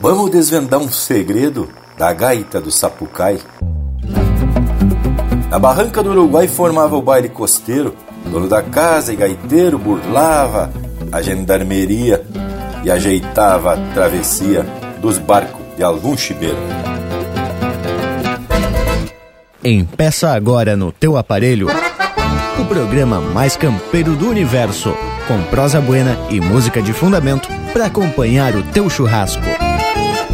Vamos desvendar um segredo da gaita do Sapucai. Na barranca do Uruguai formava o baile costeiro, dono da casa e gaiteiro burlava a gendarmeria e ajeitava a travessia dos barcos de algum chibeiro. Empeça agora no teu aparelho o programa mais campeiro do universo, com prosa buena e música de fundamento para acompanhar o teu churrasco.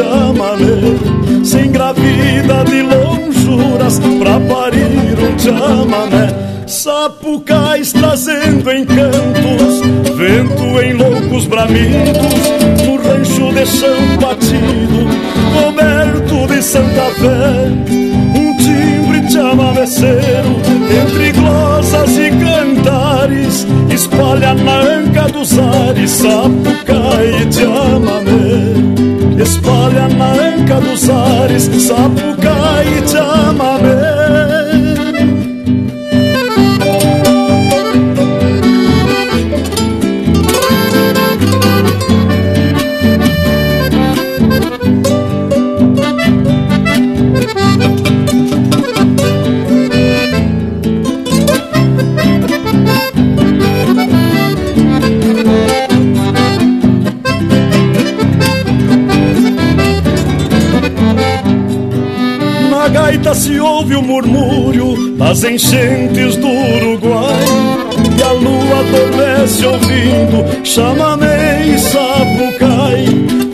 Chamamé, se engravida de lonjuras pra parir um chamamé. Sapucais trazendo encantos, vento em loucos bramidos, no rancho de chão batido, coberto de Santa Fé. Um timbre de amameceiro, entre glosas e cantares, espalha na anca dos ares, sapucai dos ares, sapucai das enchentes do Uruguai E a lua adormece ouvindo. Chamamé e sapucai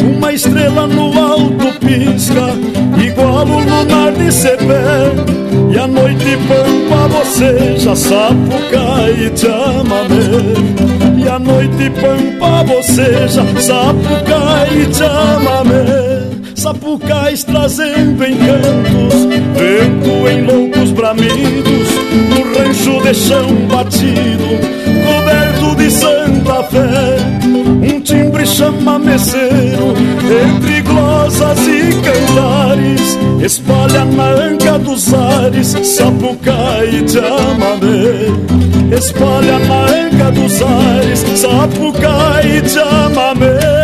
Uma estrela no alto pisca, igual o lunar de Cepé E a noite pampa boceja, sapucai e chamamé E a noite pampa boceja, sapucai e chamamé sapucais trazendo encantos, vento em loucos bramidos, rancho de chão batido, coberto de Santa Fé. Um timbre chama meceiro, entre glosas e cantares, espalha na anca dos ares, sapucai de amamé. Espalha na anca dos ares, sapucai de amamé.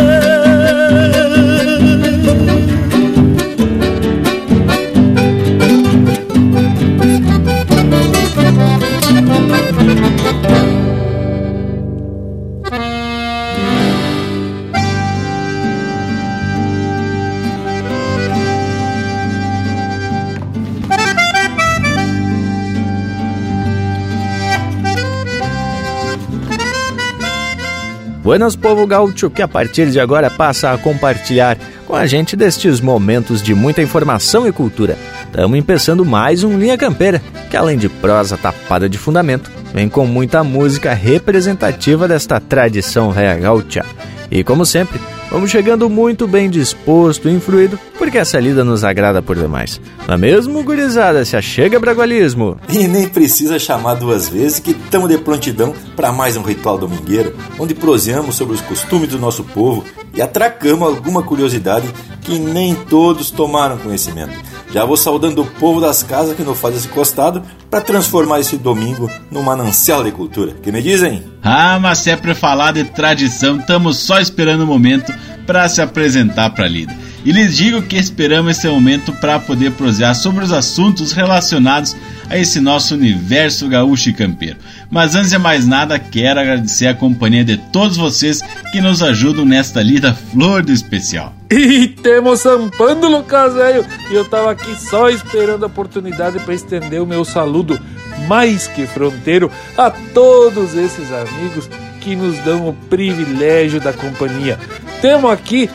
Buenas Povo Gaúcho, que a partir de agora passa a compartilhar com a gente destes momentos de muita informação e cultura. Estamos empeçando mais um Linha Campeira, que além de prosa tapada de fundamento, vem com muita música representativa desta tradição réia gaúcha. E como sempre, Vamos chegando muito bem disposto e influído, porque essa lida nos agrada por demais. Não é mesmo, gurizada? Se achega bragualismo. E nem precisa chamar duas vezes que estamos de prontidão para mais um ritual domingueiro, onde proseamos sobre os costumes do nosso povo e atracamos alguma curiosidade que nem todos tomaram conhecimento. Já vou saudando o povo das casas que nos faz esse costado para transformar esse domingo num manancial de cultura. Que me dizem? Ah, mas se é para falar de tradição, estamos só esperando o momento para se apresentar para a lida. E lhes digo que esperamos esse momento para poder prosear sobre os assuntos relacionados a esse nosso universo gaúcho e campeiro. Mas antes de mais nada, quero agradecer a companhia de todos vocês que nos ajudam nesta lida flor do especial. E temos zampando, Lucas velho. E eu tava aqui só esperando a oportunidade para estender o meu saludo mais que fronteiro a todos esses amigos que nos dão o privilégio da companhia. Temos aqui,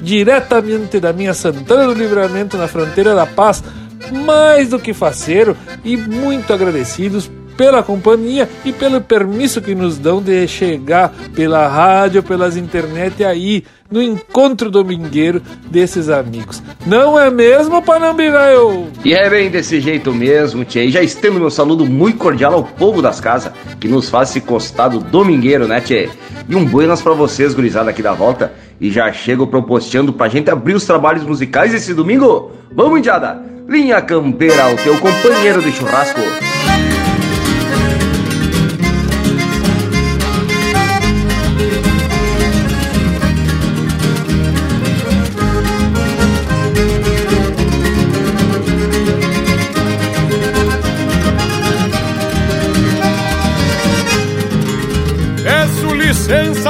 diretamente da minha Santana do Livramento, na fronteira da paz, mais do que faceiro e muito agradecidos pela companhia e pelo permisso que nos dão de chegar pela rádio, pelas internet aí no encontro domingueiro desses amigos. Não é mesmo, Panambigaio? E é bem desse jeito mesmo, tia. E já estendo meu saludo muito cordial ao povo das casas, que nos faz esse costado domingueiro, né, tia? E um buenas para vocês, gurizada aqui da volta. E já chego proposteando pra gente abrir os trabalhos musicais esse domingo. Vamos, indiada! Linha Campeira, o teu companheiro de churrasco.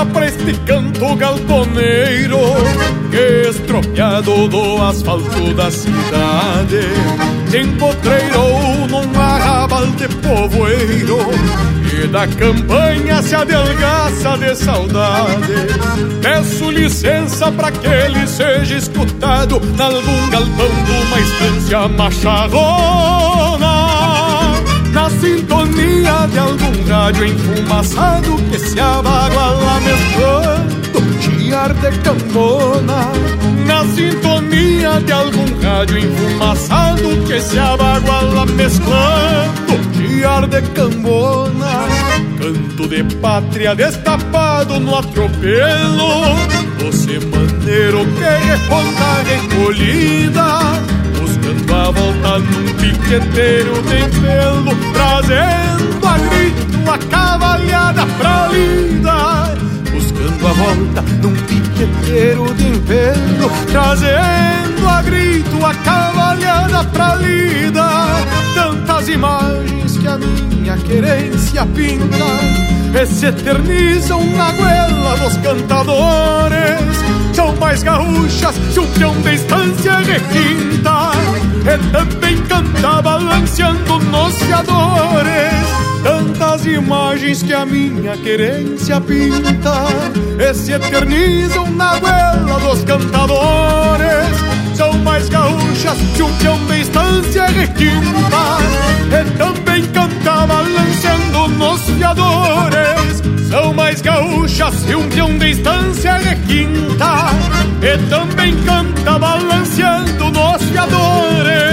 Licença pra este canto galponeiro Que estropiado do asfalto da cidade. Empotreirou num arrabal de povoeiro E da campanha se adelgaça de saudade. Peço licença pra que ele seja escutado Nalgum galpão de uma estância macharrona na sintonia de algum rádio enfumaçado que se abaguala mesclando chiar de cambona. Na sintonia de algum rádio enfumaçado que se abaguala mesclando chiar de cambona. Canto de pátria destapado no atropelo, você maneiro que responda recolhida Dando a volta piqueteiro de pelo Trazendo a grito a cavalhada pra lida Buscando a volta num piqueteiro de pelo Trazendo a grito a cavalhada pra lida Tantas imagens que a minha querência pinta E se eternizam na goela dos cantadores. São mais gaúchas que um peão de estância requinta E também canta balanceando nos fiadores Tantas imagens que a minha querência pinta. E se eternizam na goela dos cantadores São mais gaúchas que um peão de estância requinta E também canta balanceando nos fiadores. São mais gaúchas e um peão de estância requinta E também canta balanceando nos fiadores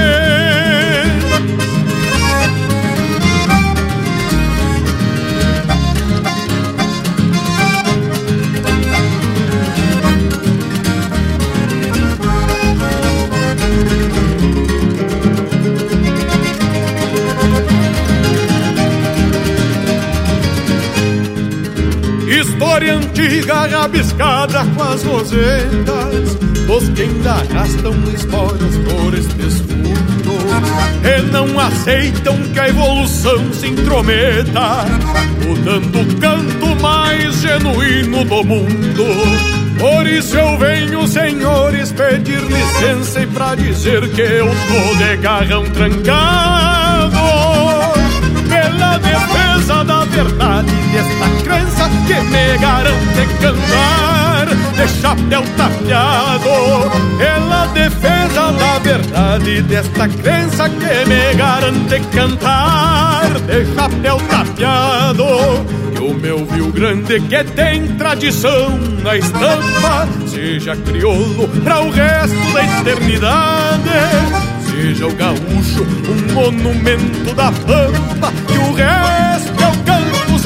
História antiga rabiscada com as rosetas Dos que ainda arrastam esporas por este fundo E não aceitam que a evolução se intrometa Mudando o canto mais genuíno do mundo. Por isso eu venho, senhores, pedir licença E pra dizer que eu tô de garrão trancado. Pela defesa da verdade desta crença que me garante cantar. De chapéu tapeado pela defesa da verdade desta crença que me garante cantar. De chapéu tapeado que o meu Rio Grande que tem tradição na estampa seja crioulo para o resto da eternidade. Seja o gaúcho um monumento da pampa que o resto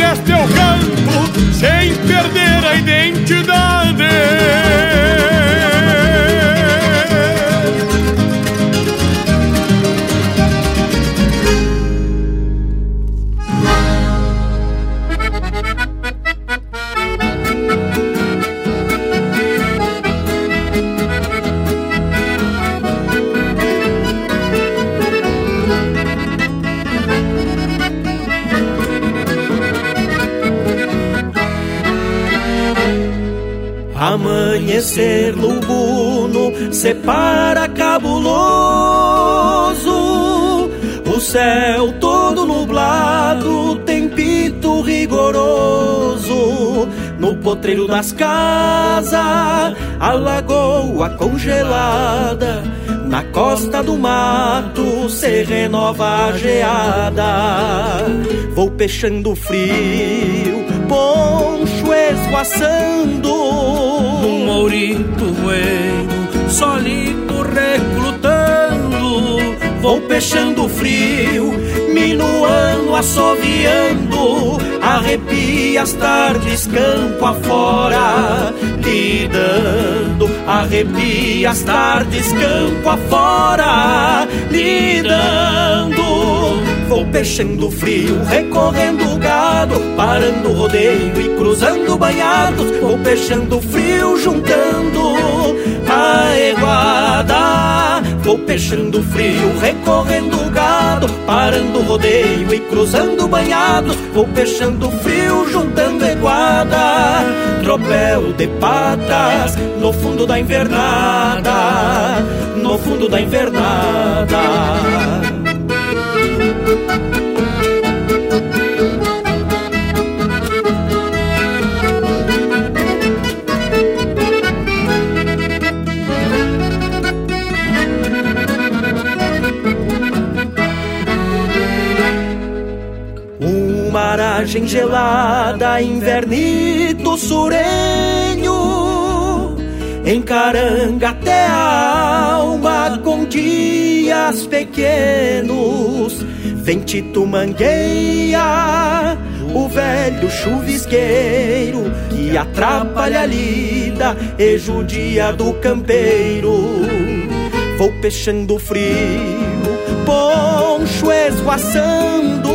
resto o campo sem perder a identidade. Amanhecer lubuno separa cabuloso, o céu todo nublado tem pito rigoroso. No potreiro das casas, a lagoa congelada, na costa do mato se renova a geada. Vou peixando frio, poncho esvoaçando mourito bueno, solito recrutando. Vou peixando frio, minuano, assoviando, arrepia as tardes campo afora, lidando, arrepia as tardes campo afora, lidando. Vou peixando frio, recorrendo gado, parando rodeio e cruzando banhados. Vou peixando frio, juntando a eguada. Vou peixando frio, recorrendo gado, parando rodeio e cruzando banhados. Vou peixando frio, juntando eguada. Tropel de patas no fundo da invernada, no fundo da invernada. Maragem gelada, invernito surenho, encaranga até a alma com dias pequenos, ventito mangueia, o velho chuvisqueiro que atrapalha a lida e judia do campeiro. Vou peixando frio, poncho esvoaçando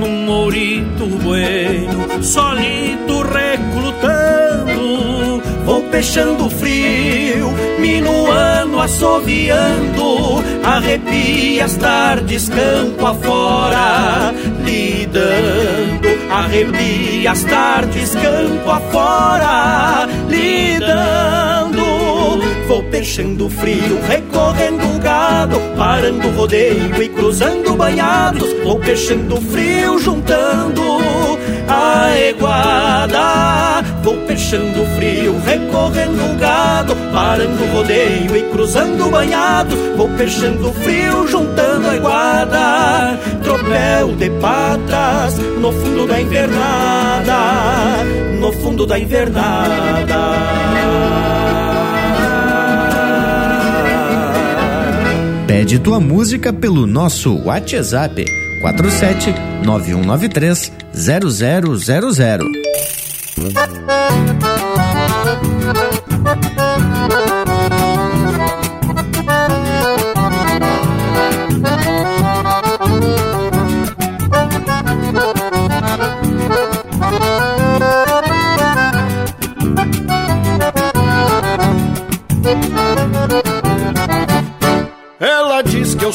num mourito bueno, solito recrutando. Peixando frio, minuano, assoviando, arrepia as tardes campo afora, lidando, arrepia as tardes campo afora, lidando. Vou peixando frio, recorrendo gado, parando rodeio e cruzando banhados. Vou peixando frio, juntando a. Vou peixando frio, recorrendo gado, parando rodeio e cruzando banhados. Vou peixando frio, juntando a eguada. Tropel de patas no fundo da invernada, no fundo da invernada. Pede tua música pelo nosso WhatsApp 47 9193 0000.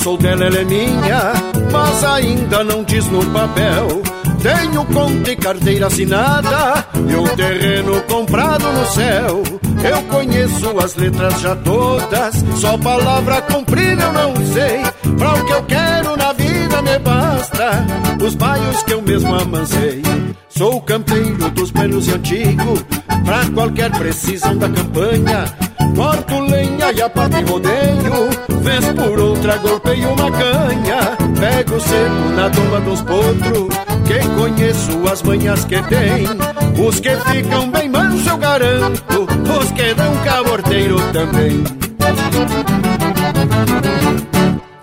Sou dela, ela é minha, mas ainda não diz no papel. Tenho conta e carteira assinada e um terreno comprado no céu. Eu conheço as letras já todas, só palavra comprida eu não sei. Pra o que eu quero na vida me basta, os baios que eu mesmo amancei. Sou campeiro dos velhos e antigo, pra qualquer precisão da campanha. Corto lenha e a parte rodeio, vez por outra golpeio uma canha. Pego seco na tomba dos potros, que conheço as manhas que tem. Os que ficam bem manso eu garanto, os que dão caborteiro também.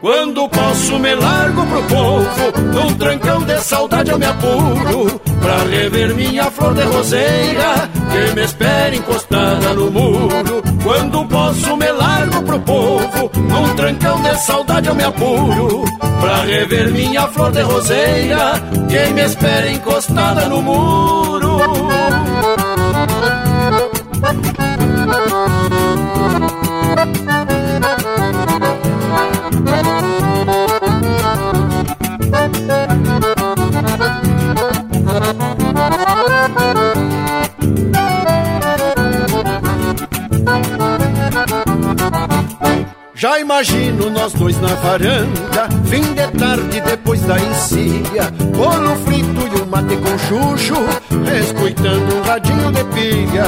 Quando posso me largo pro povo, num trancão de saudade eu me apuro, pra rever minha flor de roseira, que me espera encostada no muro. Quando posso me largo pro povo, num trancão de saudade eu me apuro, pra rever minha flor de roseira, que me espera encostada no muro. Já imagino nós dois na varanda, fim de tarde depois da encilha, bolo frito e um mate com chuchu, escutando um radinho de pilha,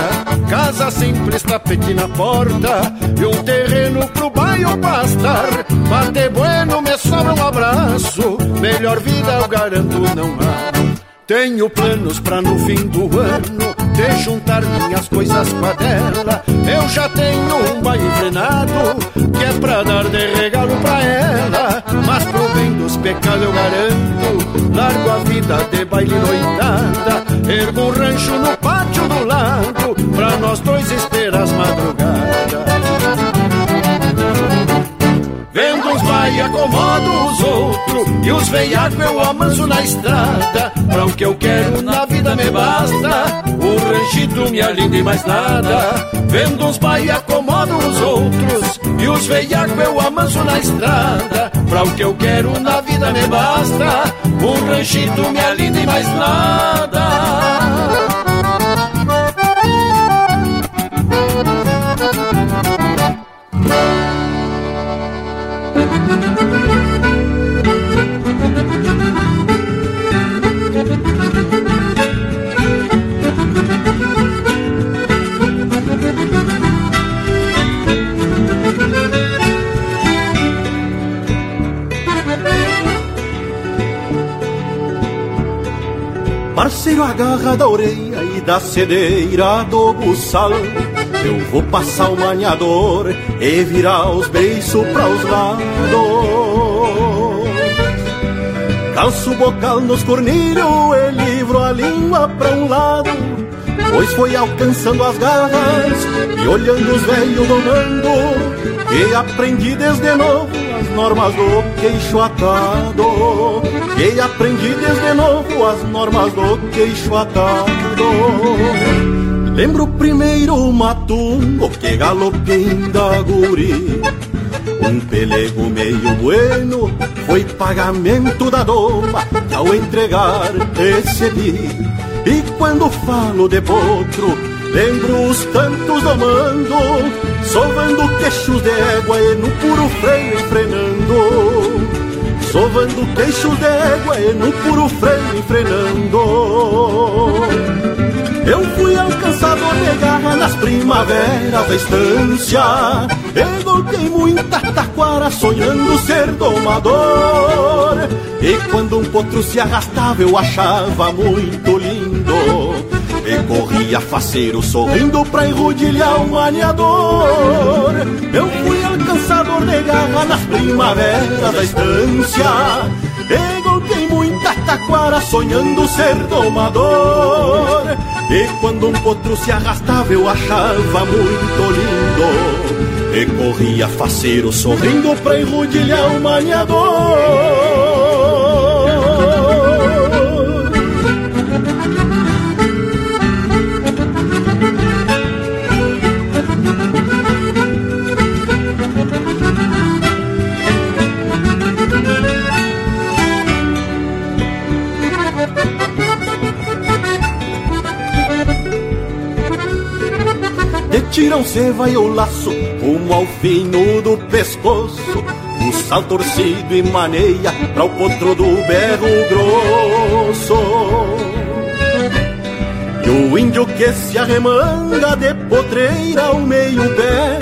casa simples, tapete na porta, e um terreno pro bairro pastar, bate bueno, me sobra um abraço, melhor vida eu garanto não há. Tenho planos pra no fim do ano de juntar minhas coisas com a dela. Eu já tenho um baile frenado que é pra dar de regalo pra ela. Mas pro bem dos pecados eu garanto, largo a vida de baile noitada. Ergo um rancho no pátio do lado pra nós dois esperar as madrugadas. Vai acomodo os outros E os veiacos eu amanso na estrada Pra o que eu quero na vida me basta. O ranchito me alinda e mais nada Vendo uns vai acomodo os outros E os veiacos eu amanso na estrada Pra o que eu quero na vida me basta. O ranchito me alinda e mais nada Parceiro agarra da orelha e da cedeira do buçal. Eu vou passar o maniador e virar os beiços pra os lados. Calço o bocal nos cornilhos e livro a língua pra um lado. Pois foi alcançando as garras e olhando os velhos domando Que aprendi desde novo as normas do queixo atado. E aprendi desde novo as normas do queixo atado. Lembro o primeiro matungo que galopei da guri. Um pelego meio bueno foi pagamento da doma que ao entregar recebi. E quando falo de potro, lembro os cantos domando, sovando queixos de égua e no puro freio enfrenando. Sovando queixos de égua e no puro freio enfrenando. Eu fui alcançador de garra nas primaveras da estância E golpei muita taquara sonhando ser domador E quando um potro se arrastava eu achava muito lindo E corria faceiro sorrindo pra enrodilhar o maniador Eu fui alcançador de garra nas primaveras da estância E golpei muita taquara sonhando ser domador. E quando um potro se arrastava eu achava muito lindo. E corria faceiro sorrindo pra enrodilhar o maniador tiram ceva e o laço rumo ao fino do pescoço. O sal torcido e maneia para o potro do berro grosso. E o índio que se arremanga de potreira ao meio pé.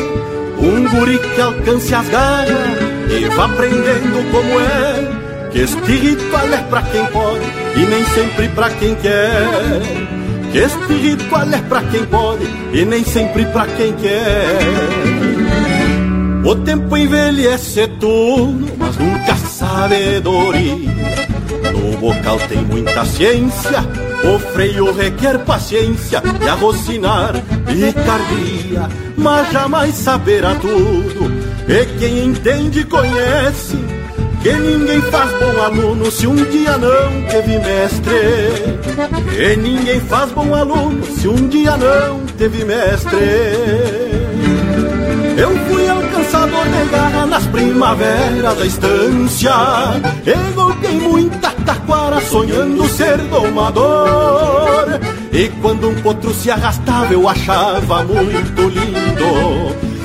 Um guri que alcance as garras e vá aprendendo como é. Que este ritual é pra quem pode e nem sempre pra quem quer. Este ritual é pra quem pode e nem sempre pra quem quer. O tempo envelhece tudo, mas nunca sabedoria. No bocal tem muita ciência, o freio requer paciência e arrocinar picardia, mas jamais saberá tudo. E quem entende conhece que ninguém faz bom aluno se um dia não teve mestre. Que ninguém faz bom aluno se um dia não teve mestre. Eu fui alcançador de garra nas primaveras da estância E golpei muita taquara sonhando ser domador E quando um potro se arrastava eu achava muito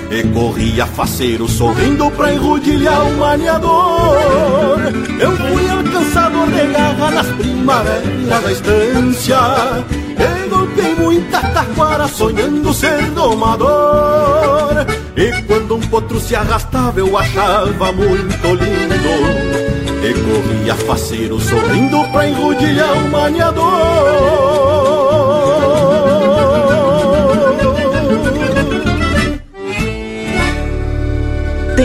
E corria faceiro sorrindo pra enrodilhar o maniador. Eu fui alcançador de garra nas primaveras da estância. E golpei muita taquara sonhando ser domador. E quando um potro se arrastava eu achava muito lindo. E corria faceiro sorrindo pra enrodilhar o maniador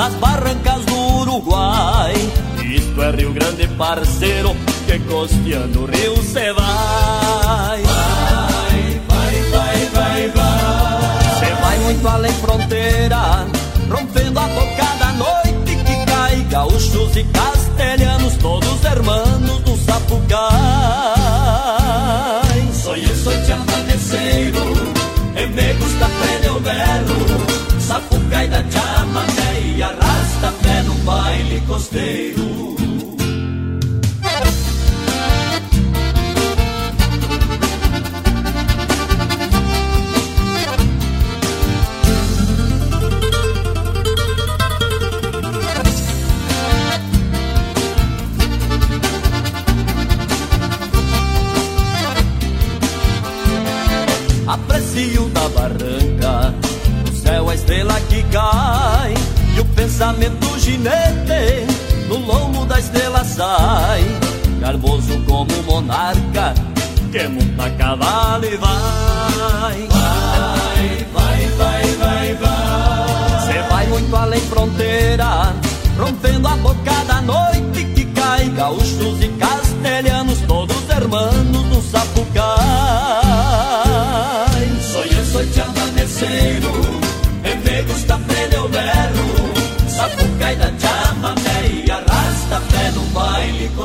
nas barrancas do Uruguai. Isto é Rio Grande, parceiro, que costeando o rio cê vai. Vai, vai, vai, vai, vai. Cê vai muito além fronteira, rompendo a boca da noite que cai. Gaúchos e castelhanos, todos hermanos do Sapucai. Soy soy chamaneceiro, e me gusta prender o berro, costeiro. Aprecio da barranca, no céu a estrela que cai e o pensamento ginete no lombo da estrela sai, garboso como monarca que monta cavalo e vai. Vai, vai, vai, vai, vai. Cê vai muito além fronteira, rompendo a boca da noite que cai. Gaúchos e castelhanos, todos hermanos no sapucai. Soy eu, soy chamaneceiro, e me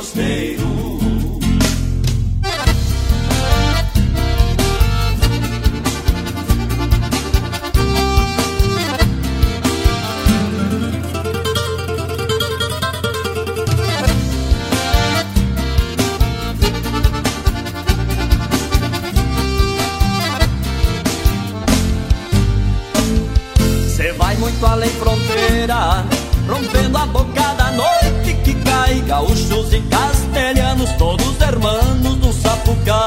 costeiro. Vai muito além fronteira, rompendo a boca da noite que cai. Gaúchos castelhanos, todos hermanos do Sapucai.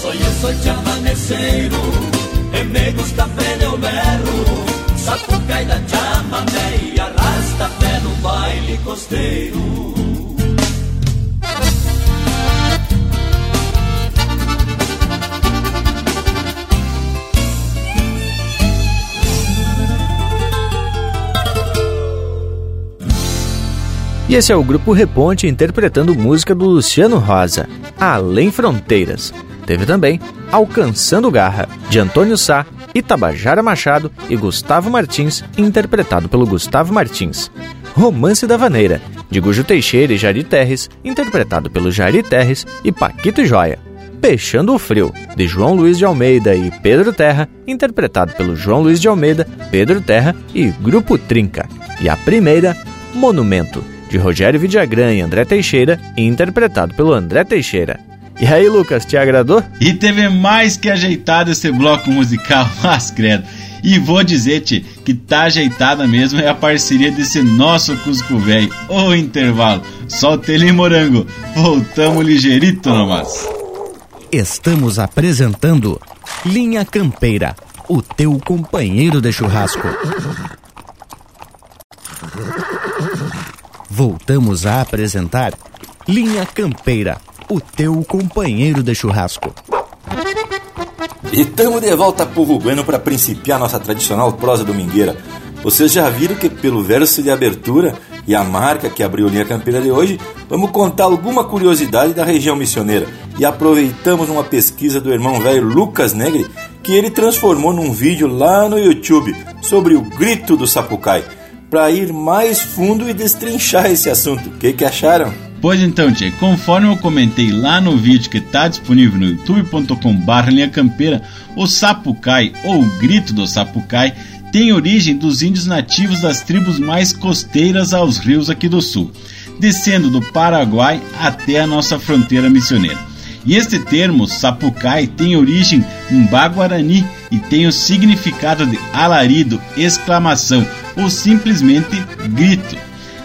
Soy eu, soy chamaneceiro, e me gusta o berro. Sapucai da chamamé e arrasta pé no baile costeiro. E esse é o Grupo Reponte interpretando música do Luciano Rosa, Além Fronteiras. Teve também Alcançando Garra, de Antônio Sá, Itabajara Machado e Gustavo Martins, interpretado pelo Gustavo Martins. Romance da Vaneira, de Gujo Teixeira e Jari Terres, interpretado pelo Jari Terres e Paquito Joia. Peixando o Frio, de João Luiz de Almeida e Pedro Terra, interpretado pelo João Luiz de Almeida, Pedro Terra e Grupo Trinca. E a primeira, Monumento, de Rogério Vidagrã e André Teixeira, interpretado pelo André Teixeira. E aí, Lucas, te agradou? E teve mais que ajeitado esse bloco musical, mas credo. E vou dizer-te que tá ajeitada mesmo é a parceria desse nosso Cusco Velho. O intervalo. Solta ele morango. Voltamos ligeirito nomás. Estamos apresentando Linha Campeira, o teu companheiro de churrasco. Voltamos a apresentar Linha Campeira, o teu companheiro de churrasco. E estamos de volta pro Bueno para principiar nossa tradicional prosa domingueira. Vocês já viram que pelo verso de abertura e a marca que abriu linha campeira de hoje, vamos contar alguma curiosidade da região missioneira. E aproveitamos uma pesquisa do irmão velho Lucas Negri, que ele transformou num vídeo lá no YouTube sobre o grito do Sapucai, para ir mais fundo e destrinchar esse assunto. O que, que acharam? Pois então, Tchê, conforme eu comentei lá no vídeo que está disponível no youtube.com.br linha campeira, o Sapucai, ou o grito do Sapucai, tem origem dos índios nativos das tribos mais costeiras aos rios aqui do sul, descendo do Paraguai até a nossa fronteira missioneira. E este termo, sapucai, tem origem em Baguarani e tem o significado de alarido, exclamação ou simplesmente grito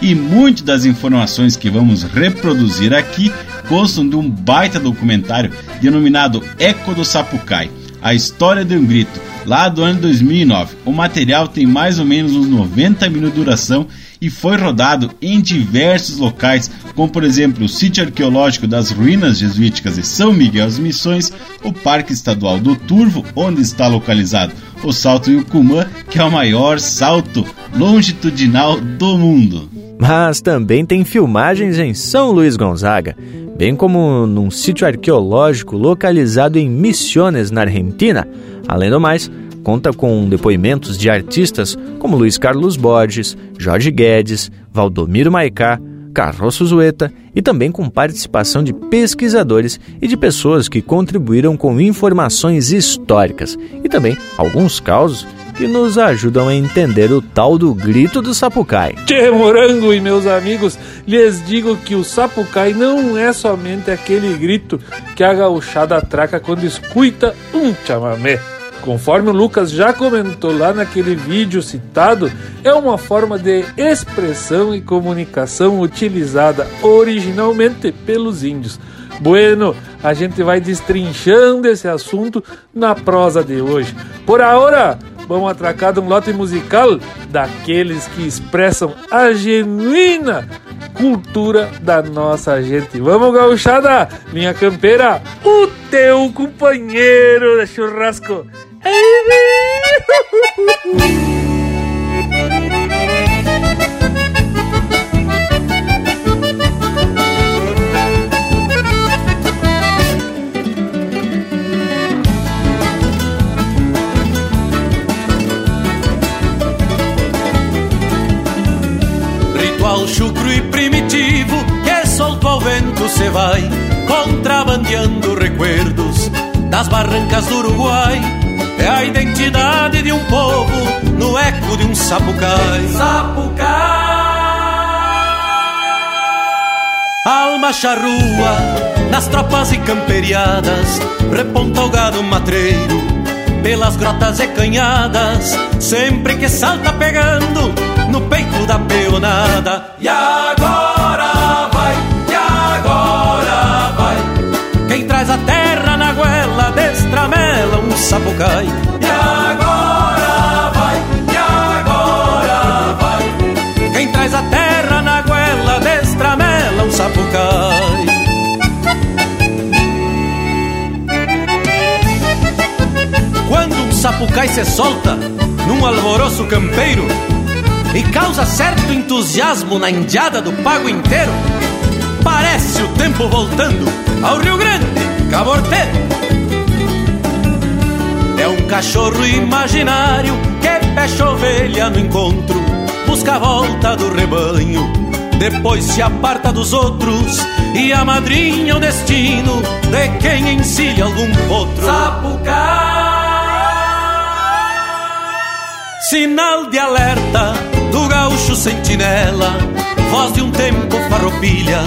e muitas das informações que vamos reproduzir aqui constam de um baita documentário denominado Eco do Sapucai, a história de um grito, lá do ano 2009. O material tem mais ou menos uns 90 minutos de duração e foi rodado em diversos locais, como por exemplo o sítio arqueológico das ruínas jesuíticas de São Miguel das Missões, o Parque Estadual do Turvo, onde está localizado o Salto Yucumã, que é o maior salto longitudinal do mundo mas também tem filmagens em São Luís Gonzaga, bem como num sítio arqueológico localizado em Misiones, na Argentina. Além do mais, conta com depoimentos de artistas como Luiz Carlos Borges, Jorge Guedes, Valdomiro Maicá, Carroço Zueta e também com participação de pesquisadores e de pessoas que contribuíram com informações históricas e também alguns causos que nos ajudam a entender o tal do grito do sapucai. Tchê Morango e meus amigos, lhes digo que o sapucai não é somente aquele grito que a gauchada traca quando escuta um chamamé. Conforme o Lucas já comentou lá naquele vídeo citado, é uma forma de expressão e comunicação utilizada originalmente pelos índios. Bueno, a gente vai destrinchando esse assunto na prosa de hoje. Por agora, vamos atracar de um lote musical daqueles que expressam a genuína cultura da nossa gente. Vamos, gauchada! Minha campeira, o teu companheiro de churrasco. Ritual chucro e primitivo que solto ao vento se vai, contrabandeando recuerdos das barrancas do Uruguai. É a identidade de um povo no eco de um sapucai. Sapucai! Alma charrua nas tropas e camperiadas, reponta o gado matreiro pelas grotas e canhadas, sempre que salta pegando no peito da peonada. E agora sapucai se solta num alvoroço campeiro, e causa certo entusiasmo na indiada do pago inteiro. Parece o tempo voltando ao Rio Grande, Caborteiro. É um cachorro imaginário que fecha ovelha no encontro, busca a volta do rebanho, depois se aparta dos outros e amadrinha o destino de quem encilha algum potro. Sapucai! Sinal de alerta do gaúcho sentinela, voz de um tempo farroupilha,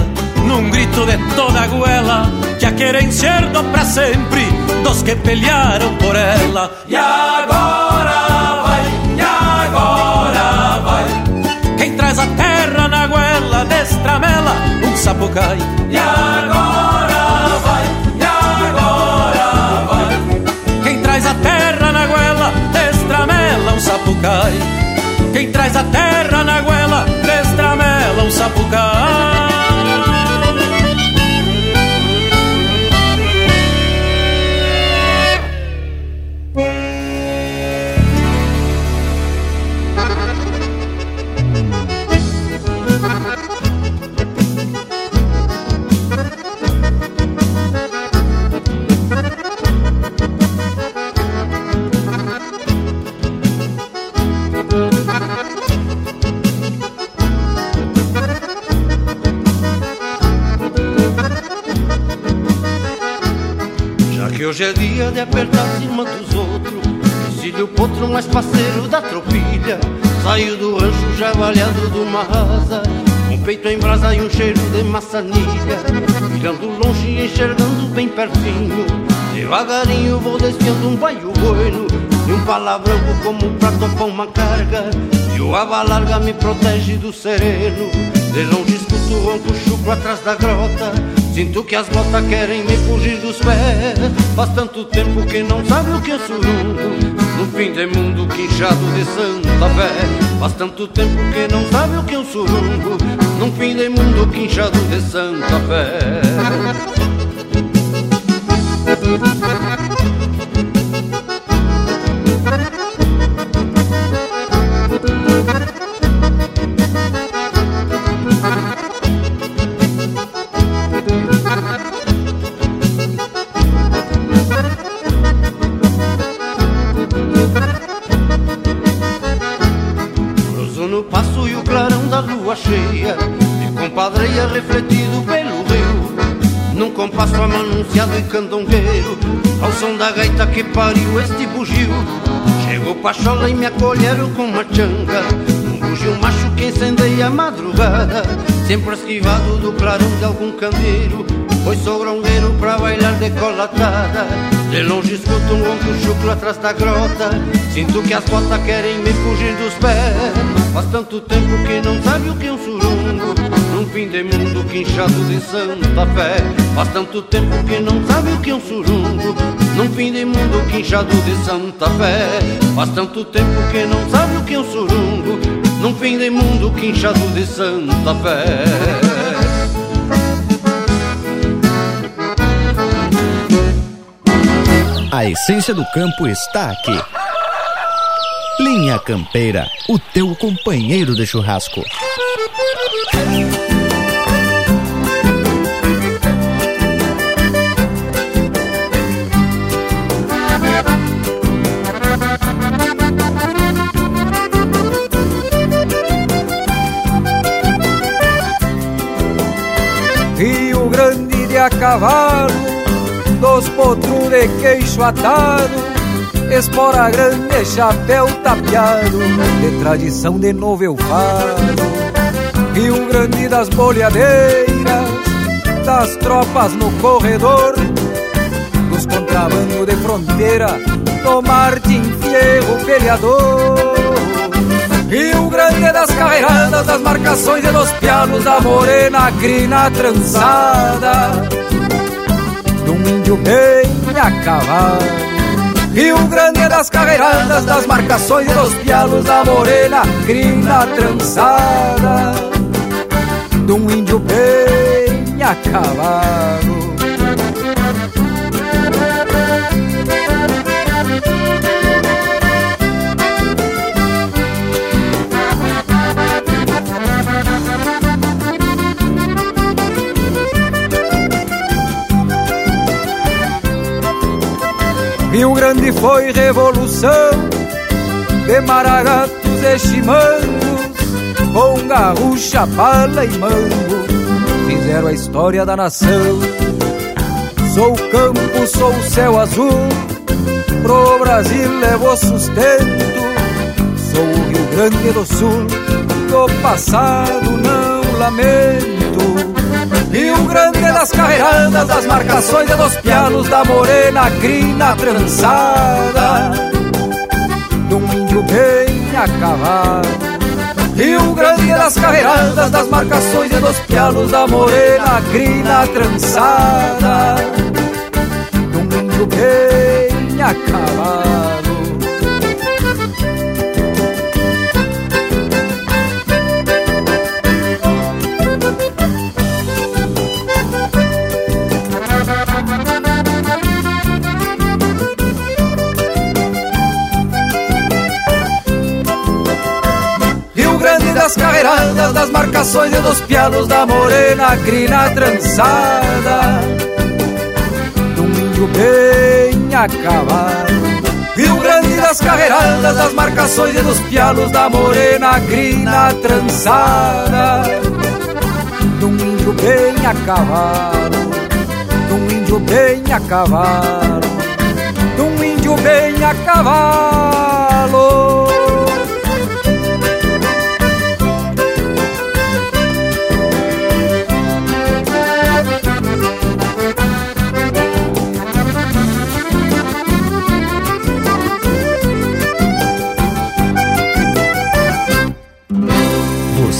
num grito de toda a goela, que a querência herdou pra sempre dos que pelearam por ela. E agora vai, e agora vai. Quem traz a terra na goela, destramela, um sapucai. Quem traz a terra na goela, uma asa Um peito em brasa e um cheiro de maçanilha. Mirando longe e enxergando bem pertinho Devagarinho vou desfiando um baio bueno. E um palavrão como pra topar uma carga E o aba larga me protege do sereno. De longe escuto o ronco chucro atrás da grota Sinto que as botas querem me fugir dos pés. Faz tanto tempo que não sabe o que é surungo No fim de mundo quinchado de Santa Fé Faz tanto tempo que não sabe o que um surungo Num fim de mundo quinchado de Santa Fé amanunciado e candongueiro Ao som da gaita que pariu este bugio. Chegou Pachola e me acolheram com uma changa. Um bugio macho que incendeia a madrugada. Sempre esquivado do clarão de algum candeiro Foi sogrongueiro pra bailar decolatada De longe escuto um ronco chucro atrás da grota. Sinto que as botas querem me fugir dos pés. Faz tanto tempo que não sabe o que é um surungo Num fim de mundo quinchado de Santa Fé Faz tanto tempo que não sabe o que é um surungo Num fim de mundo quinchado de Santa Fé Faz tanto tempo que não sabe o que é um surungo Num fim de mundo quinchado de Santa Fé A essência do campo está aqui. Linha Campeira, o teu companheiro de churrasco. Rio Grande de cavalo, dos potros de queixo atado espora grande, chapéu tapeado, de tradição de novo eu falo. Rio Grande das boleadeiras, das tropas no corredor, dos contrabando de fronteira, do Martin Fierro peleador. Rio Grande das carreiradas, das marcações e dos pianos da morena crina trançada, um índio bem a cavalo Rio Grande das carreiradas, das marcações e dos pialos da morena, crina trançada, de um índio bem a cavalo. Rio Grande foi revolução de maragatos e chimangos, com garrucha, pala e mango, fizeram a história da nação. Sou campo, sou céu azul, pro Brasil levou sustento. Sou o Rio Grande do Sul, do passado não lamento. Rio Grande das carreiradas, das marcações e dos pianos da morena crina trançada De um índio bem a cavalo Rio Grande das carreiradas, das marcações e dos pianos da morena crina trançada. De bem a das marcações e dos pianos da morena crina trançada De um índio bem acabado. Rio Grande das carreiradas, das marcações e dos pianos da morena crina trançada De um índio bem acabado. De um índio bem acabado. De um índio bem a cavalo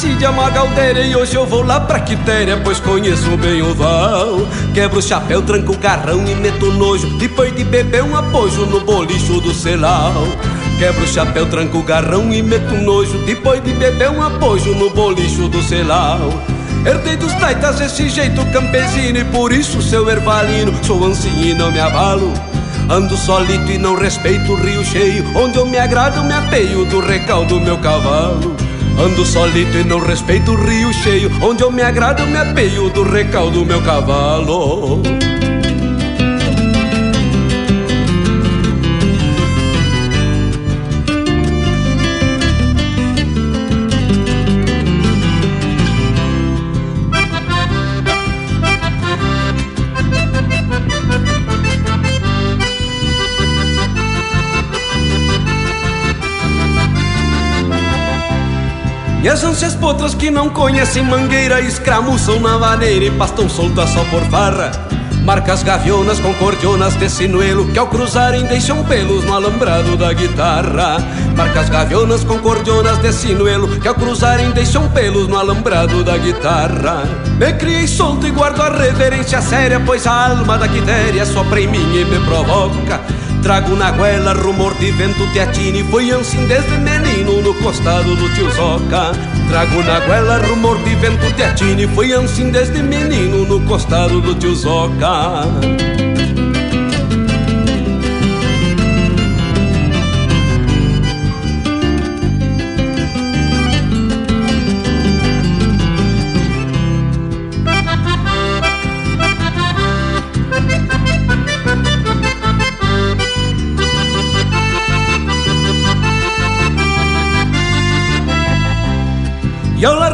Nasci de Amagaldeira E hoje eu vou lá pra Quitéria, pois conheço bem o val. Quebro o chapéu, tranco o garrão e meto nojo. Depois de beber um apoio no bolicho do celau Quebro o chapéu, tranco o garrão e meto nojo. Depois de beber um apoio no bolicho do celau Herdei dos taitas esse jeito campesino E por isso, seu ervalino, sou ancinho e não me abalo Ando solito e não respeito o rio cheio. Onde eu me agrado, me apeio do recaldo do meu cavalo Ando solito e não respeito o rio cheio. Onde eu me agrado, me apeio do recaldo do meu cavalo E as ânsias potras que não conhecem mangueira Escramuçam na vaneira e pastam soltas só por farra. Marcas gavionas com cordionas de sinuelo Que ao cruzarem deixam pelos no alambrado da guitarra. Marcas gavionas com cordionas de sinuelo Que ao cruzarem deixam pelos no alambrado da guitarra. Me criei solto e guardo a reverência séria Pois a alma da quitéria sopra em mim e me provoca. Trago na goela rumor de vento teatine Foi assim desde menino no costado do tio Zoca. Trago na goela rumor de vento teatine Foi assim desde menino no costado do tio Zoca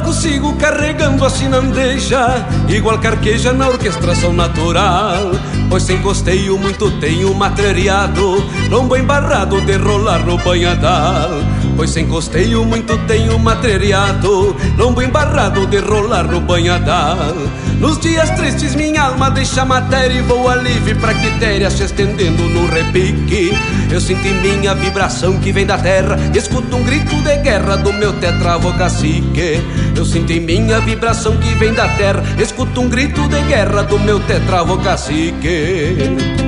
Largo sigo carregando a sinandeja Igual carqueja na orquestração natural. Pois sem costeio muito tenho matreiriado Lombo embarrado de rolar no banhadal. Pois sem costeio muito tenho matreiriado Lombo embarrado de rolar no banhadal. Nos dias tristes minha alma deixa matéria E voa livre pra quitéria se estendendo no repique Eu sinto em mim a vibração que vem da terra Escuto um grito de guerra do meu tetravo cacique Eu sinto em mim a vibração que vem da terra Escuto um grito de guerra do meu tetravo cacique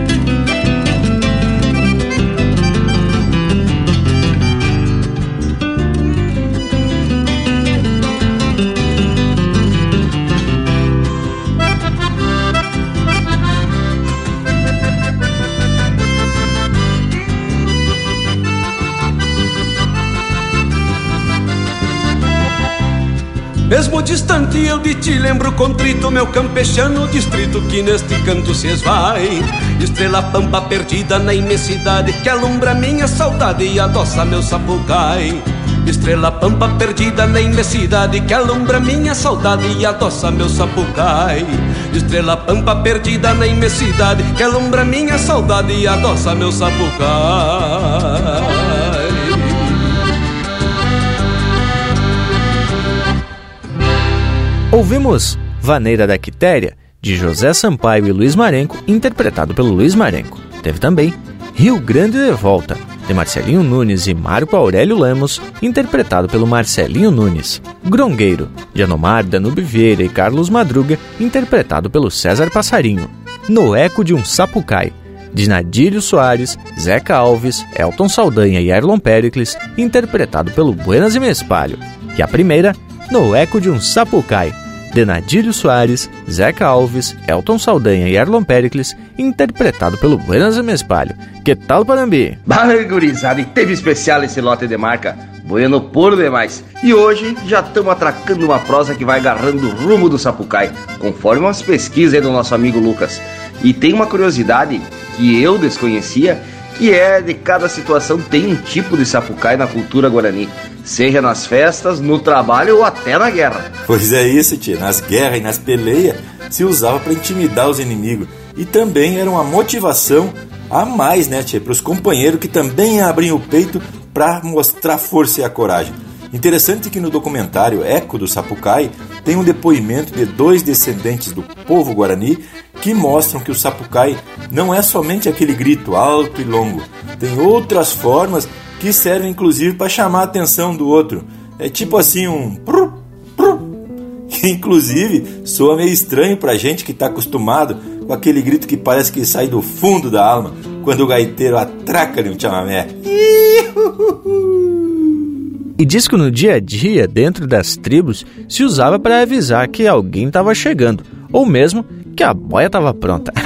Mesmo distante eu de ti lembro contrito Meu campechano distrito que neste canto se esvai. Estrela pampa perdida na imensidade Que alumbra minha saudade e adoça meu sapucai. Estrela pampa perdida na imensidade Que alumbra minha saudade e adoça meu sapucai. Estrela pampa perdida na imensidade Que alumbra minha saudade e adoça meu sapucai Ouvimos Vaneira da Quitéria, de José Sampaio e Luiz Marenco, interpretado pelo Luiz Marenco. Teve também Rio Grande de Volta, de Marcelinho Nunes e Marco Aurélio Lemos, interpretado pelo Marcelinho Nunes. Grongueiro, de Anomar Danube Vieira e Carlos Madruga, interpretado pelo César Passarinho. No Eco de um Sapucai, de Nadírio Soares, Zeca Alves, Elton Saldanha e Erlon Pericles, interpretado pelo Buenas e Mespalho. E a primeira, No Eco de um Sapucai, de Nadírio Soares, Zeca Alves, Elton Saldanha e Erlon Pericles, interpretado pelo Buenas Mespalho. Que tal, Panambi? Vai, gurizada, e teve especial esse lote de marca. Bueno por demais. E hoje já estamos atracando uma prosa que vai agarrando o rumo do Sapucai, conforme umas pesquisas aí do nosso amigo Lucas. E tem uma curiosidade que eu desconhecia, que é de cada situação tem um tipo de Sapucai na cultura guarani. Seja nas festas, no trabalho ou até na guerra. Pois é isso, tia. Nas guerras e nas peleias se usava para intimidar os inimigos. E também era uma motivação a mais, né, tia? Para os companheiros que também abriam o peito para mostrar força e a coragem. Interessante que no documentário Eco do Sapucai tem um depoimento de dois descendentes do povo guarani que mostram que o Sapucai não é somente aquele grito alto e longo, tem outras formas que servem inclusive para chamar a atenção do outro. É tipo assim um pru, pru, que inclusive soa meio estranho pra gente que está acostumado com aquele grito que parece que sai do fundo da alma quando o gaiteiro atraca-lhe um chamamé. E diz que no dia a dia, dentro das tribos, se usava para avisar que alguém estava chegando, ou mesmo que a boia estava pronta.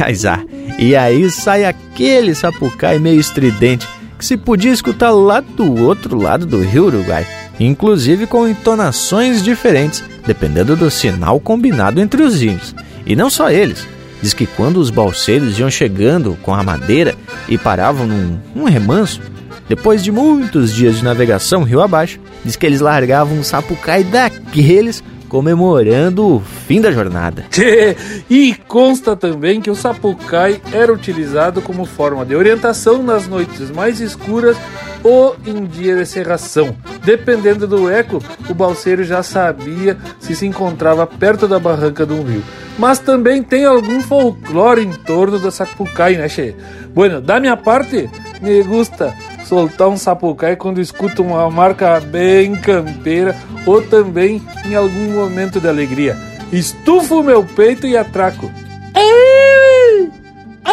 E aí sai aquele sapucai meio estridente que se podia escutar lá do outro lado do rio Uruguai, inclusive com entonações diferentes, dependendo do sinal combinado entre os índios. E não só eles. Diz que quando os balseiros iam chegando com a madeira e paravam num remanso, depois de muitos dias de navegação rio abaixo, diz que eles largavam um sapucai daqueles comemorando o fim da jornada. e consta também que o sapucai era utilizado como forma de orientação nas noites mais escuras ou em dia de serração. Dependendo do eco, o balseiro já sabia se se encontrava perto da barranca de um rio. Mas também tem algum folclore em torno do sapucai, né, Che? Bueno, da minha parte, me gusta soltar um sapucai quando escuto uma marca bem campeira ou também em algum momento de alegria. Estufo meu peito e atraco. Ai! Ai!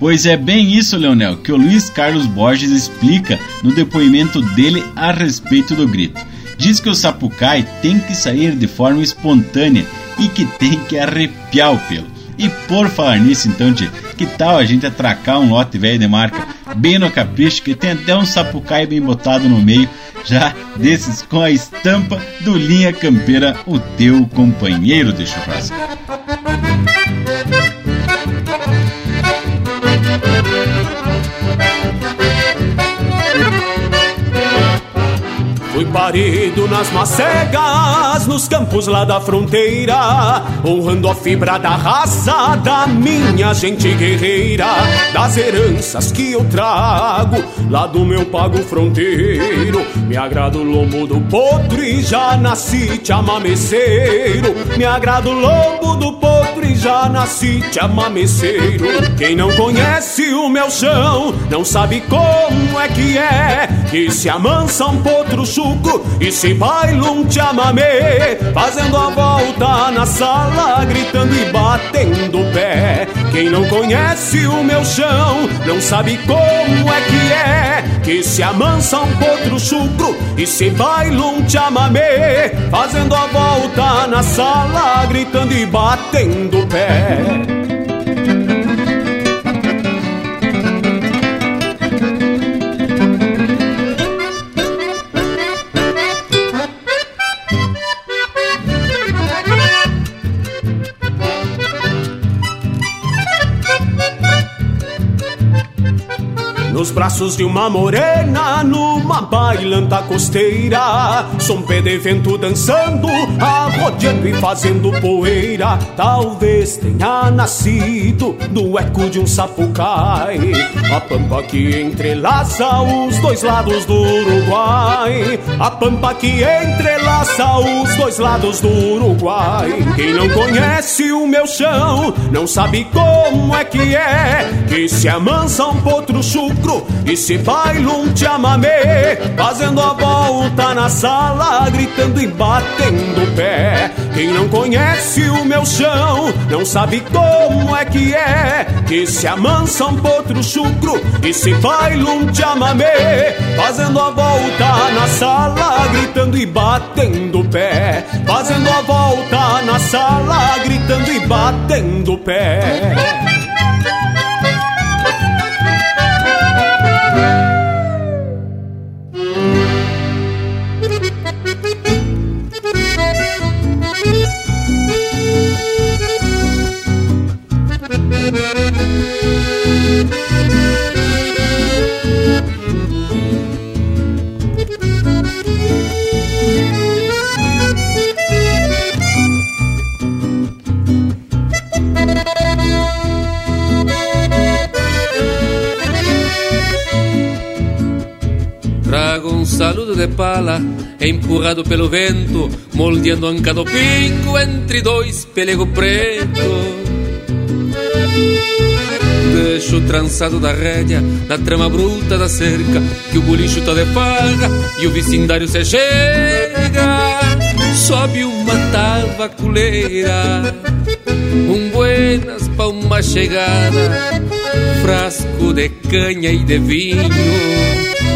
Pois é bem isso, Leonel, que o Luiz Carlos Borges explica no depoimento dele a respeito do grito. Diz que o sapucai tem que sair de forma espontânea e que tem que arrepiar o pelo. E por falar nisso, então, tia, que tal a gente atracar um lote velho de marca bem no capricho, que tem até um sapucai bem botado no meio, já desses com a estampa do Linha Campeira, o teu companheiro de churrasco. Fui parido nas macegas, nos campos lá da fronteira, honrando a fibra da raça da minha gente guerreira, das heranças que eu trago lá do meu pago fronteiro. Me agrada o lombo do potro e já nasci te amameceiro. Me agrada o lombo do potro e já nasci te amameceiro. Quem não conhece o meu chão não sabe como é que é que se amansa um potro chulo e se baila um chamamé Fazendo a volta na sala Gritando e batendo o pé Quem não conhece o meu chão Não sabe como é que é. Que se amansa um potro chucro E se baila um chamamé Fazendo a volta na sala Gritando e batendo o pé nos braços de uma morena, numa bailanta costeira. Som pé de vento dançando, arrodeando e fazendo poeira. Talvez tenha nascido do eco de um sapucai. A pampa que entrelaça os dois lados do Uruguai. A pampa que entrelaça os dois lados do Uruguai. Quem não conhece o meu chão, não sabe como é que é. Que se amansa um potro chucro e se baila um chamamé. Fazendo a volta na sala, gritando e batendo o pé. Quem não conhece o meu chão, não sabe como é que é. Que se amansa um potro chucro e se baila um chamamé. Fazendo a volta na sala, gritando e batendo o pé. Fazendo a volta na sala, gritando e batendo o pé. Saludo de pala, empurrado pelo vento, moldeando do pingo entre dois pelego preto. Deixo o trançado da rédea na trama bruta da cerca, que o bolicho tá de farra e o vecindário se chega. Sobe uma tabaculeira, um buenas pra uma chegada, frasco de canha e de vinho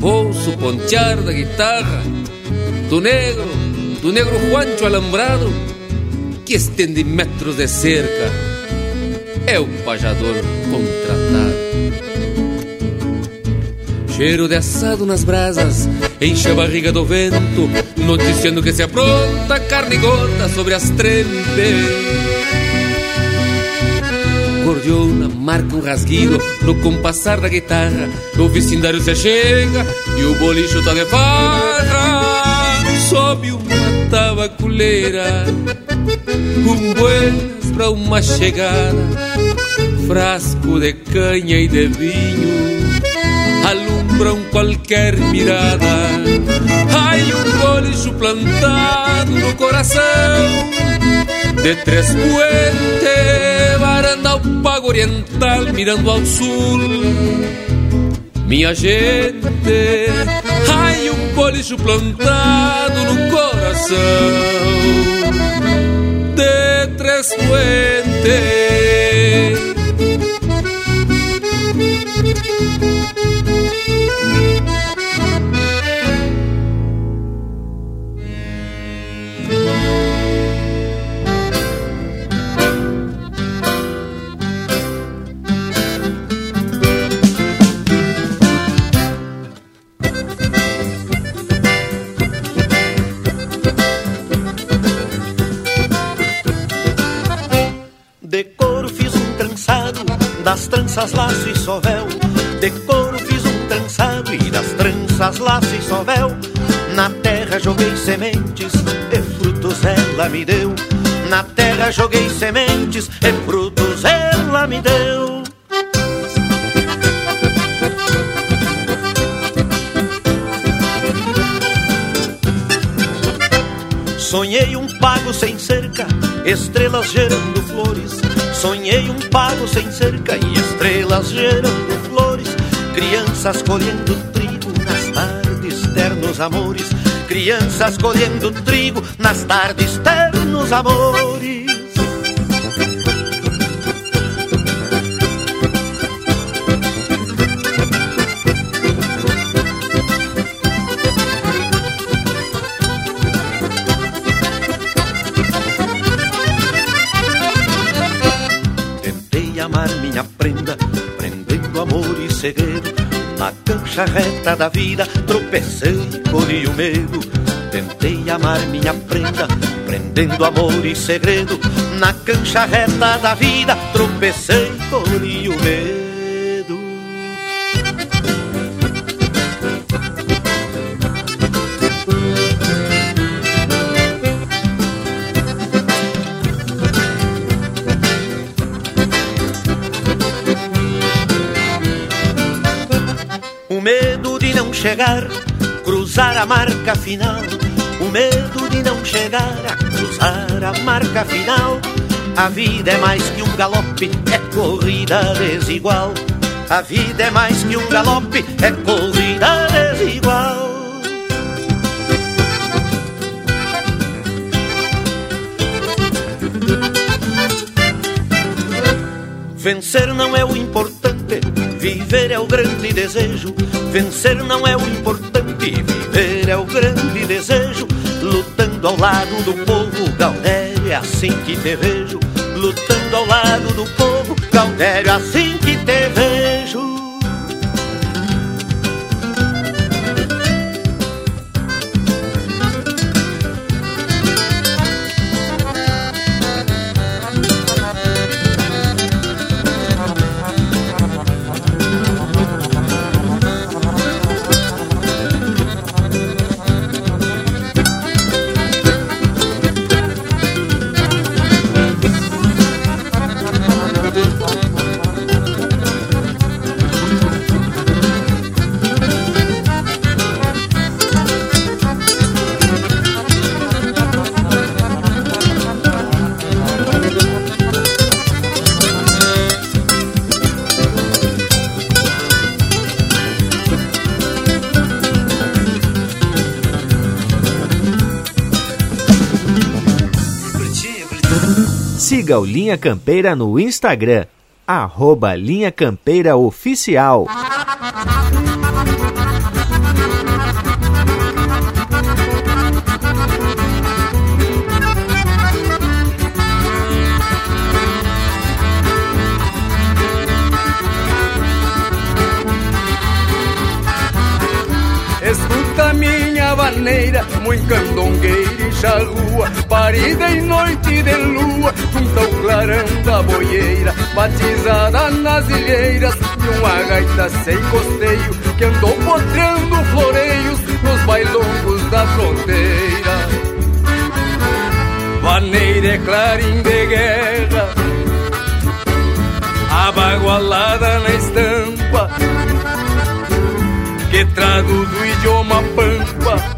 Ouço pontear da guitarra do negro, do negro Juancho alambrado que estende metros de cerca. É o pajador contratado. Cheiro de assado nas brasas, enche a barriga do vento, noticiando que se apronta carne gota sobre as trempes cordiona marca um rasguido no compassar da guitarra. O vecindário se chega e o bolicho tá de farra. Sobe uma tabaculeira, um buenas pra uma chegada. Frasco de canha e de vinho alumbram qualquer mirada. Ai, um bolicho plantado no coração de três puentes, pago oriental, mirando ao sul. Minha gente, ai um bolicho plantado no coração de três puentes. Tranças laço e sovel. De couro fiz um trançado e das tranças laço e sovel. Na terra joguei sementes e frutos ela me deu. Na terra joguei sementes e frutos ela me deu. Sonhei um pago sem cerca, estrelas gerando flores Sonhei um pago sem cerca e estrelas gerando flores, crianças colhendo trigo nas tardes ternos amores, crianças colhendo trigo nas tardes ternos amores. Prenda, prendendo amor e segredo. Na cancha reta da vida, tropecei, colhi o medo. Tentei amar minha prenda, prendendo amor e segredo. Na cancha reta da vida, tropecei, colhi o medo. Chegar, cruzar a marca final. O medo de não chegar a cruzar a marca final. A vida é mais que um galope, é corrida desigual. A vida é mais que um galope, é corrida desigual. Vencer não é o importante, viver é o grande desejo. Vencer não é o importante, viver é o grande desejo. Lutando ao lado do povo, Galdério, é assim que te vejo. Lutando ao lado do povo, Galdério, é assim que te vejo. O Linha Campeira no Instagram, arroba Linha Campeira Oficial. Escuta minha vaneira, muito candongueira e charrua, parida em noite de lua, junto ao clarão da boieira, batizada nas ilheiras, de uma gaita sem costeio, que andou potreando floreios nos bailongos da fronteira. Vaneira é clarim de guerra, abagualada na estampa, que trago do idioma pampa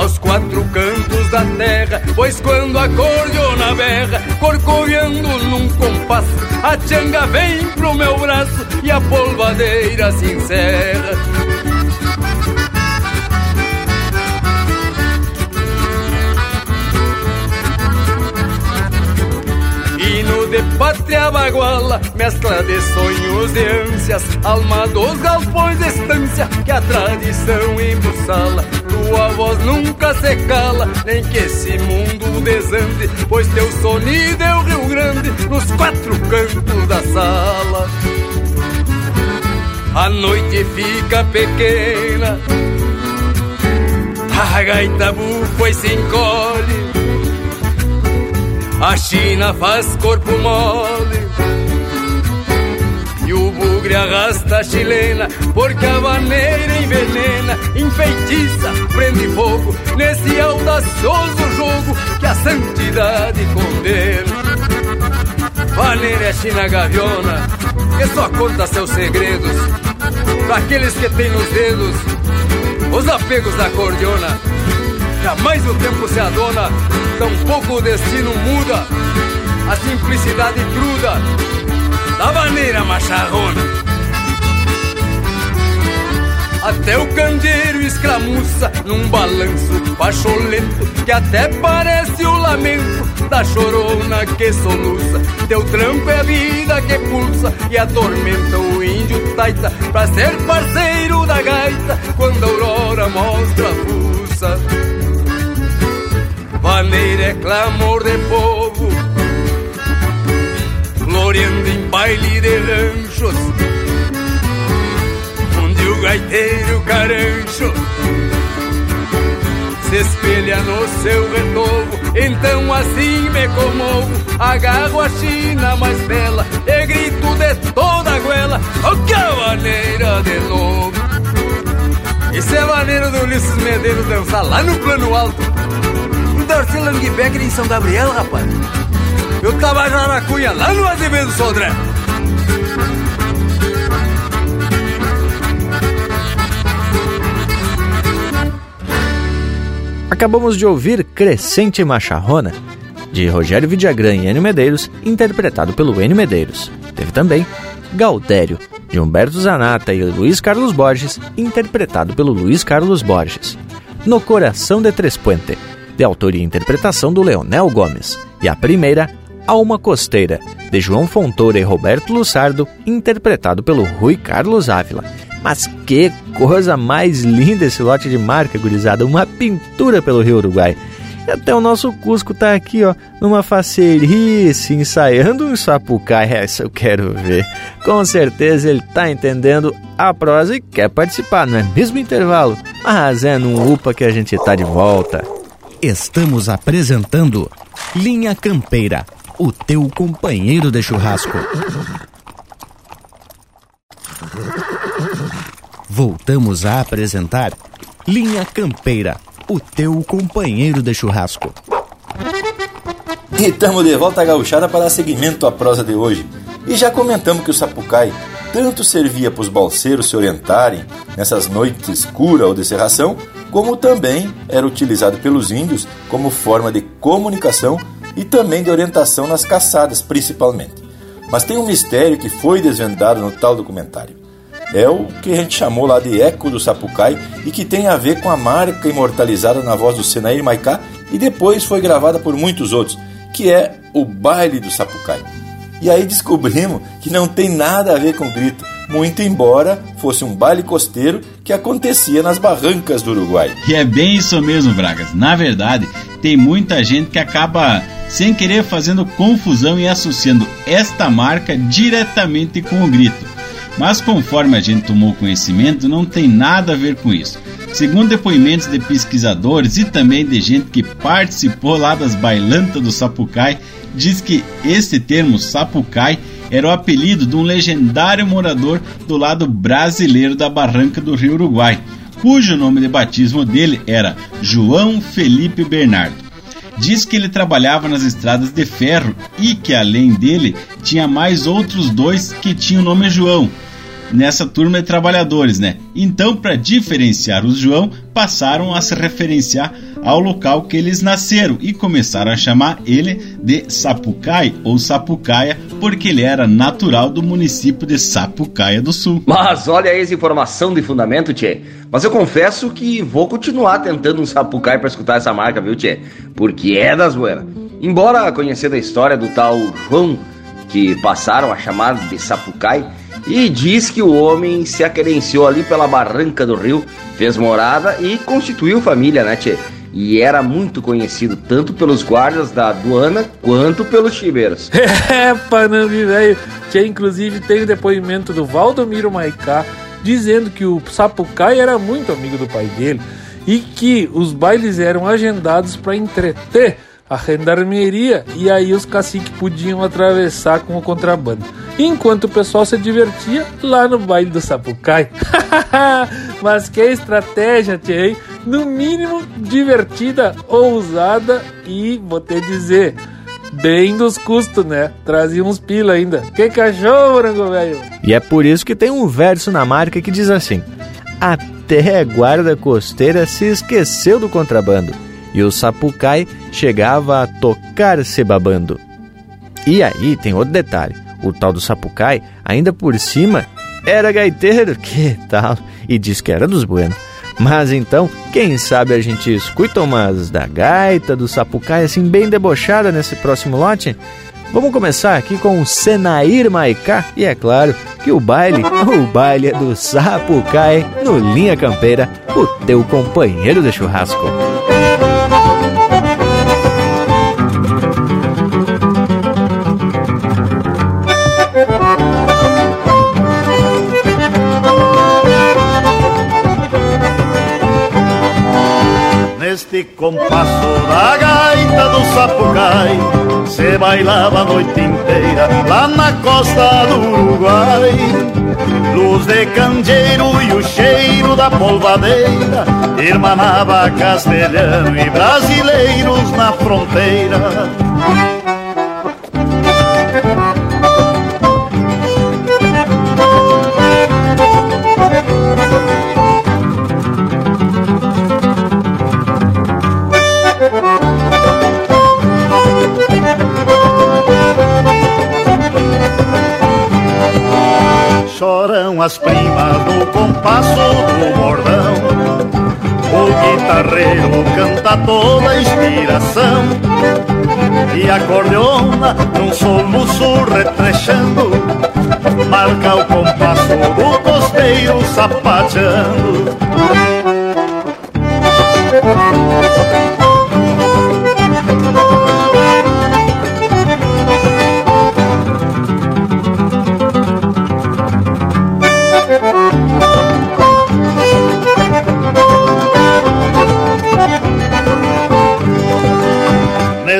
aos quatro cantos da terra, pois quando a cordiona berra, corcoviando num compasso, a changa vem pro meu braço e a polvadeira se encerra. De pátria baguala, mescla de sonhos e ânsias, alma dos galpões de estância, que a tradição embussala. Tua voz nunca se cala, nem que esse mundo desande, pois teu sonido é o Rio Grande, nos quatro cantos da sala. A noite fica pequena, a gaita bufa e se encolhe, a China faz corpo mole e bugre arrasta a chilena Porque a vaneira envenena. Enfeitiça, prende fogo Nesse audacioso jogo Que a santidade condena. Vaneira é China gaviona Que só conta seus segredos. Para aqueles que têm nos dedos Os apegos da cordiona. Jamais o tempo se adona Tampouco o destino muda. A simplicidade cruda da maneira macharrona. Até o candeeiro escramuça num balanço pacholento que até parece o lamento da chorona que soluça. Teu trampo é a vida que pulsa e atormenta o índio taita pra ser parceiro da gaita quando a aurora mostra a fuça. Vaneira é clamor de povo amigos, onde gaiteiro carancho se espelha no seu retovo. Então assim me comovo, agarro a china mais bela e grito de toda a goela, oh que maneira de novo. Isso é a maneira do Ulisses Medeiros dançar lá no plano alto. Um Darcy Langbecker em São Gabriel, rapaz. Eu tava na cunha lá no Azevedo Sodré. Acabamos de ouvir Crescente Macharrona, de Rogério Vidagrã e Enio Medeiros, interpretado pelo Enio Medeiros. Teve também Gaudério, de Humberto Zanata e Luiz Carlos Borges, interpretado pelo Luiz Carlos Borges. No Coração de Tres Puente, de autoria e interpretação do Leonel Gomes. E a primeira, Alma Costeira, de João Fontoura e Roberto Lussardo, interpretado pelo Rui Carlos Ávila. Mas que coisa mais linda esse lote de marca, gurizada. Uma pintura pelo Rio Uruguai. E até o nosso Cusco tá aqui, ó, numa faceirice, ensaiando um sapucai. Essa eu quero ver. Com certeza ele tá entendendo a prosa e quer participar, não é mesmo intervalo? Mas é num UPA que a gente tá de volta. Estamos apresentando Linha Campeira, o teu companheiro de churrasco. Voltamos a apresentar Linha Campeira, o teu companheiro de churrasco. E estamos de volta à gauchada para dar seguimento à prosa de hoje. E já comentamos que o sapucai tanto servia para os balseiros se orientarem nessas noites escuras ou de serração, como também era utilizado pelos índios como forma de comunicação e também de orientação nas caçadas, principalmente. Mas tem um mistério que foi desvendado no tal documentário. É o que a gente chamou lá de Eco do Sapucai e que tem a ver com a marca imortalizada na voz do Senair Maicá e depois foi gravada por muitos outros, que é o Baile do Sapucai. E aí descobrimos que não tem nada a ver com grito, muito embora fosse um baile costeiro que acontecia nas barrancas do Uruguai. E é bem isso mesmo, Bragas. Na verdade, tem muita gente que acaba sem querer fazendo confusão e associando esta marca diretamente com o grito. Mas conforme a gente tomou conhecimento, não tem nada a ver com isso. Segundo depoimentos de pesquisadores e também de gente que participou lá das bailantas do Sapucai, diz que esse termo Sapucai era o apelido de um legendário morador do lado brasileiro da barranca do Rio Uruguai, cujo nome de batismo dele era João Felipe Bernardo. Diz que ele trabalhava nas estradas de ferro e que além dele tinha mais outros dois que tinham o nome João, nessa turma de trabalhadores, né? Então, para diferenciar os João, passaram a se referenciar ao local que eles nasceram e começaram a chamar ele de Sapucai ou Sapucaia, porque ele era natural do município de Sapucaia do Sul. Mas olha essa informação de fundamento, Tchê. Mas eu confesso que vou continuar tentando um Sapucai para escutar essa marca, viu, Tchê? Porque é das buenas. Embora conhecendo a história do tal João, que passaram a chamar de Sapucai, e diz que o homem se aquerenciou ali pela barranca do rio, fez morada e constituiu família, né, tchê? E era muito conhecido tanto pelos guardas da aduana quanto pelos chibeiros. É, Panambi, velho. Que inclusive tem o depoimento do Valdomiro Maicá dizendo que o Sapucai era muito amigo do pai dele e que os bailes eram agendados para entreter a gendarmeria e aí os caciques podiam atravessar com o contrabando. Enquanto o pessoal se divertia lá no baile do Sapucai. Mas que estratégia, tia, hein? No mínimo divertida, ousada e, vou te dizer, bem dos custos, né? Trazia uns pila ainda. Que cachorro, branco velho! E é por isso que tem um verso na marca que diz assim: Até a guarda costeira se esqueceu do contrabando e o Sapucai chegava a tocar se babando. E aí tem outro detalhe: o tal do Sapucai, ainda por cima, era gaiteiro, que tal? E diz que era dos buenos. Mas então, quem sabe a gente escuta umas da gaita, do Sapucai, assim, bem debochada nesse próximo lote? Vamos começar aqui com o Senair Maicá e é claro que o baile, o baile é do Sapucai no Linha Campeira, o teu companheiro de churrasco. Neste compasso da gaita do Sapucai. Se bailava a noite inteira lá na costa do Uruguai. Luz de candeeiro e o cheiro da polvadeira Irmanava castelhano e brasileiros na fronteira As primas no compasso do bordão. O guitarreiro canta toda a inspiração. E a cordeona num soluço retrechando. Marca o compasso do costeiro sapateando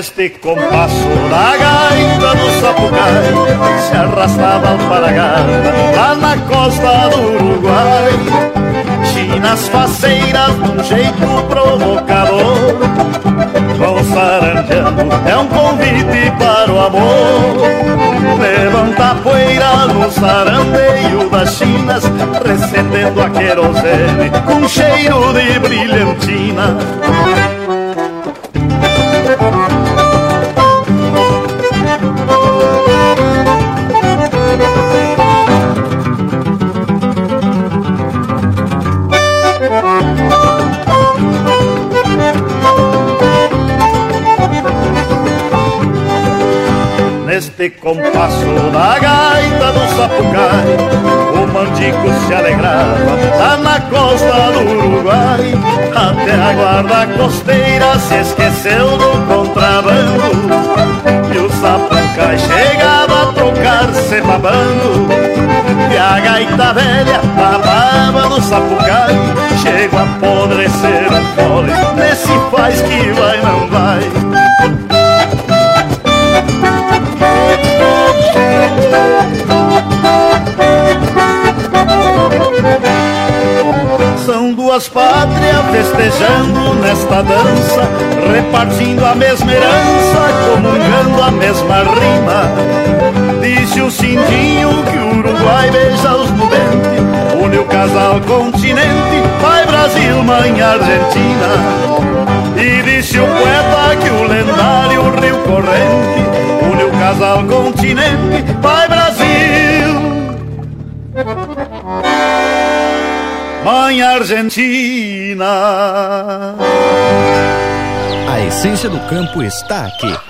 Neste compasso da gaita do Sapucai Se arrastava alparagada lá na costa do Uruguai. Chinas faceiras num jeito provocador Vão saranjando, é um convite para o amor. Levanta a poeira no sarandeio das chinas Recendendo a querosene com cheiro de brilhantina Neste compasso da gaita do Sapucai O mandico se alegrava lá na costa do Uruguai. Até a guarda costeira se esqueceu do contrabando E o Sapucai chegava a trocar-se babando. E a gaita velha babava no Sapucai. Chego a apodrecer o fole Nesse faz que vai não vai. São duas pátrias festejando nesta dança, repartindo a mesma herança, comungando a mesma rima. Disse o Cindinho que o Uruguai beija os nudentes, une o casal continente, pai Brasil, mãe Argentina. E disse o poeta que o lendário Rio Corrente une o casal continente, pai Brasil. Mãe Argentina. A essência do campo está aqui.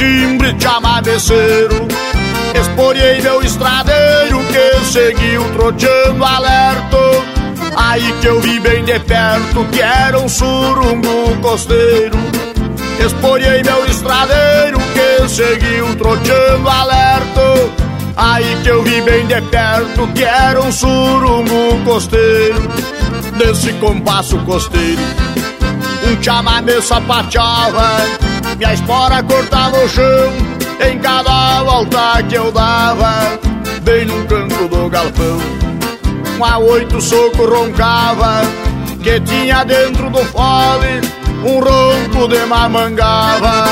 Timbre de amadeceiro Esporei meu estradeiro Que seguiu troteando alerto. Aí que eu vi bem de perto Que era um surungo costeiro. Esporei meu estradeiro Que seguiu troteando alerto. Aí que eu vi bem de perto que era um surungo costeiro. Desse compasso costeiro Um chamamé sapateava Minha espora cortava o chão. Em cada volta que eu dava Bem num canto do galpão. Um a oito soco roncava Que tinha dentro do fole Um ronco de mamangava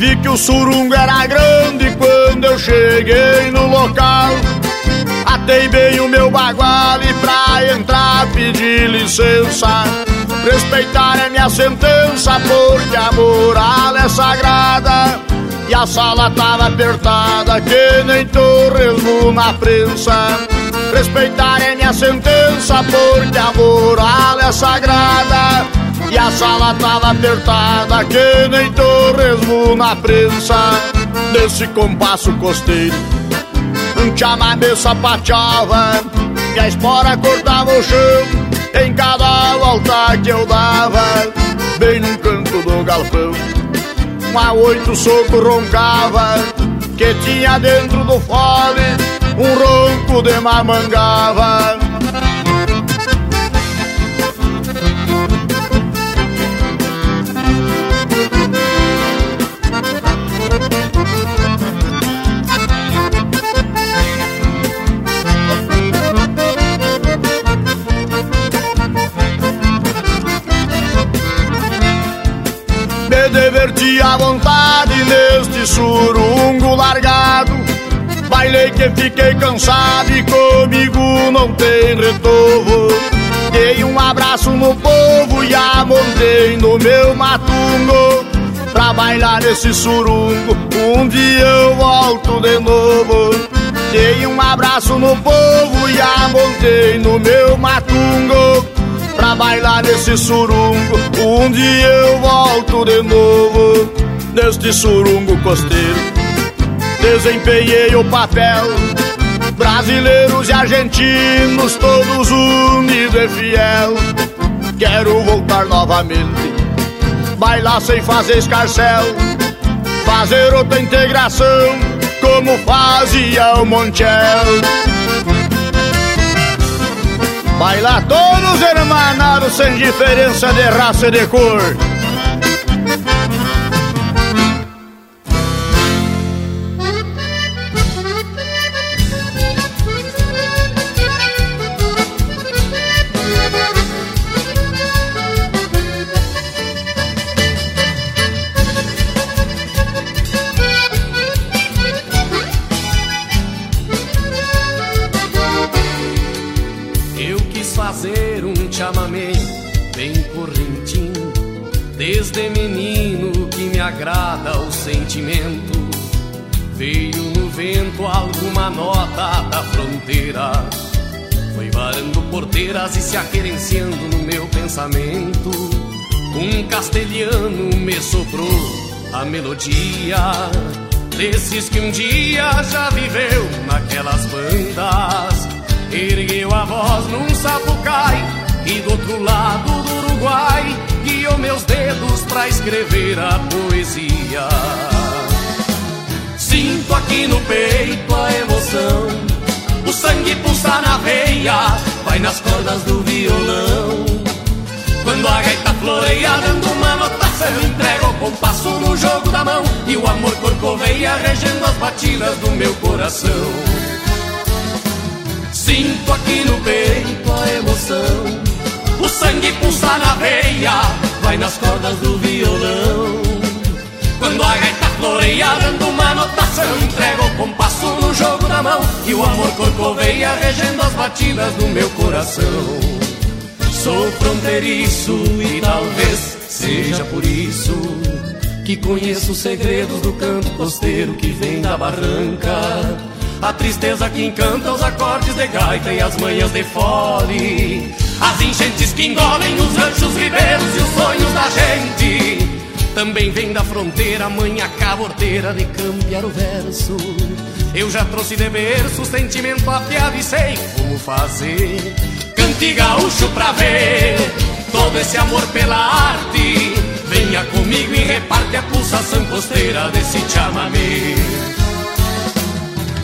Vi que o surungo era grande quando eu cheguei no local. Atei bem o meu bagual e pra entrar pedi licença Respeitar é minha sentença porque a moral é sagrada. E a sala tava apertada que nem torresmo na prensa. Respeitar é minha sentença porque a moral é sagrada E a sala tava apertada que nem torresmo na prensa Nesse compasso costeiro Um chamamé sapateava E a espora cortava o chão em cada volta que eu dava, bem no canto do galpão. Um a oito soco roncava, que tinha dentro do fole um ronco de mamangava. Diverti à vontade neste surungo largado. Bailei que fiquei cansado e comigo não tem retorno. Dei um abraço no povo e a montei no meu matungo. Pra bailar esse surungo, um dia eu volto de novo. Dei um abraço no povo e a montei no meu matungo pra bailar nesse surungo. Um dia eu volto de novo neste surungo costeiro. Desempenhei o papel, brasileiros e argentinos, todos unidos e fiel. Quero voltar novamente, bailar sem fazer escarcel, fazer outra integração, como fazia o Montiel. Bailar todos hermanados sem diferença de raça e de cor. Agrada o sentimento. Veio no vento alguma nota da fronteira. Foi varando porteiras e se aquerenciando no meu pensamento. Um castelhano me soprou a melodia desses que um dia já viveu naquelas bandas. Ergueu a voz num sapucai e do outro lado do Uruguai guiou meus dedos pra escrever a poesia. Sinto aqui no peito a emoção, o sangue pulsa na veia, vai nas cordas do violão. Quando a gaita floreia dando uma notação, entrego o compasso no jogo da mão e o amor corcoveia regendo as batidas do meu coração. Sinto aqui no peito a emoção o sangue pulsa na veia, vai nas cordas do violão. Quando a gaita floreia, dando uma notação, entrega o compasso no jogo da mão. E o amor corcoveia, regendo as batidas do meu coração. Sou fronteiriço e talvez seja por isso que conheço os segredos do canto costeiro que vem da barranca. A tristeza que encanta os acordes de gaita e as manhas de fole as enchentes que engolem os ranchos ribeiros e os sonhos da gente. Também vem da fronteira a manha caborteira de campear o verso. Eu já trouxe de berço sentimento afiado e sei como fazer. Cante gaúcho pra ver todo esse amor pela arte. Venha comigo e reparte a pulsação costeira desse chamamé.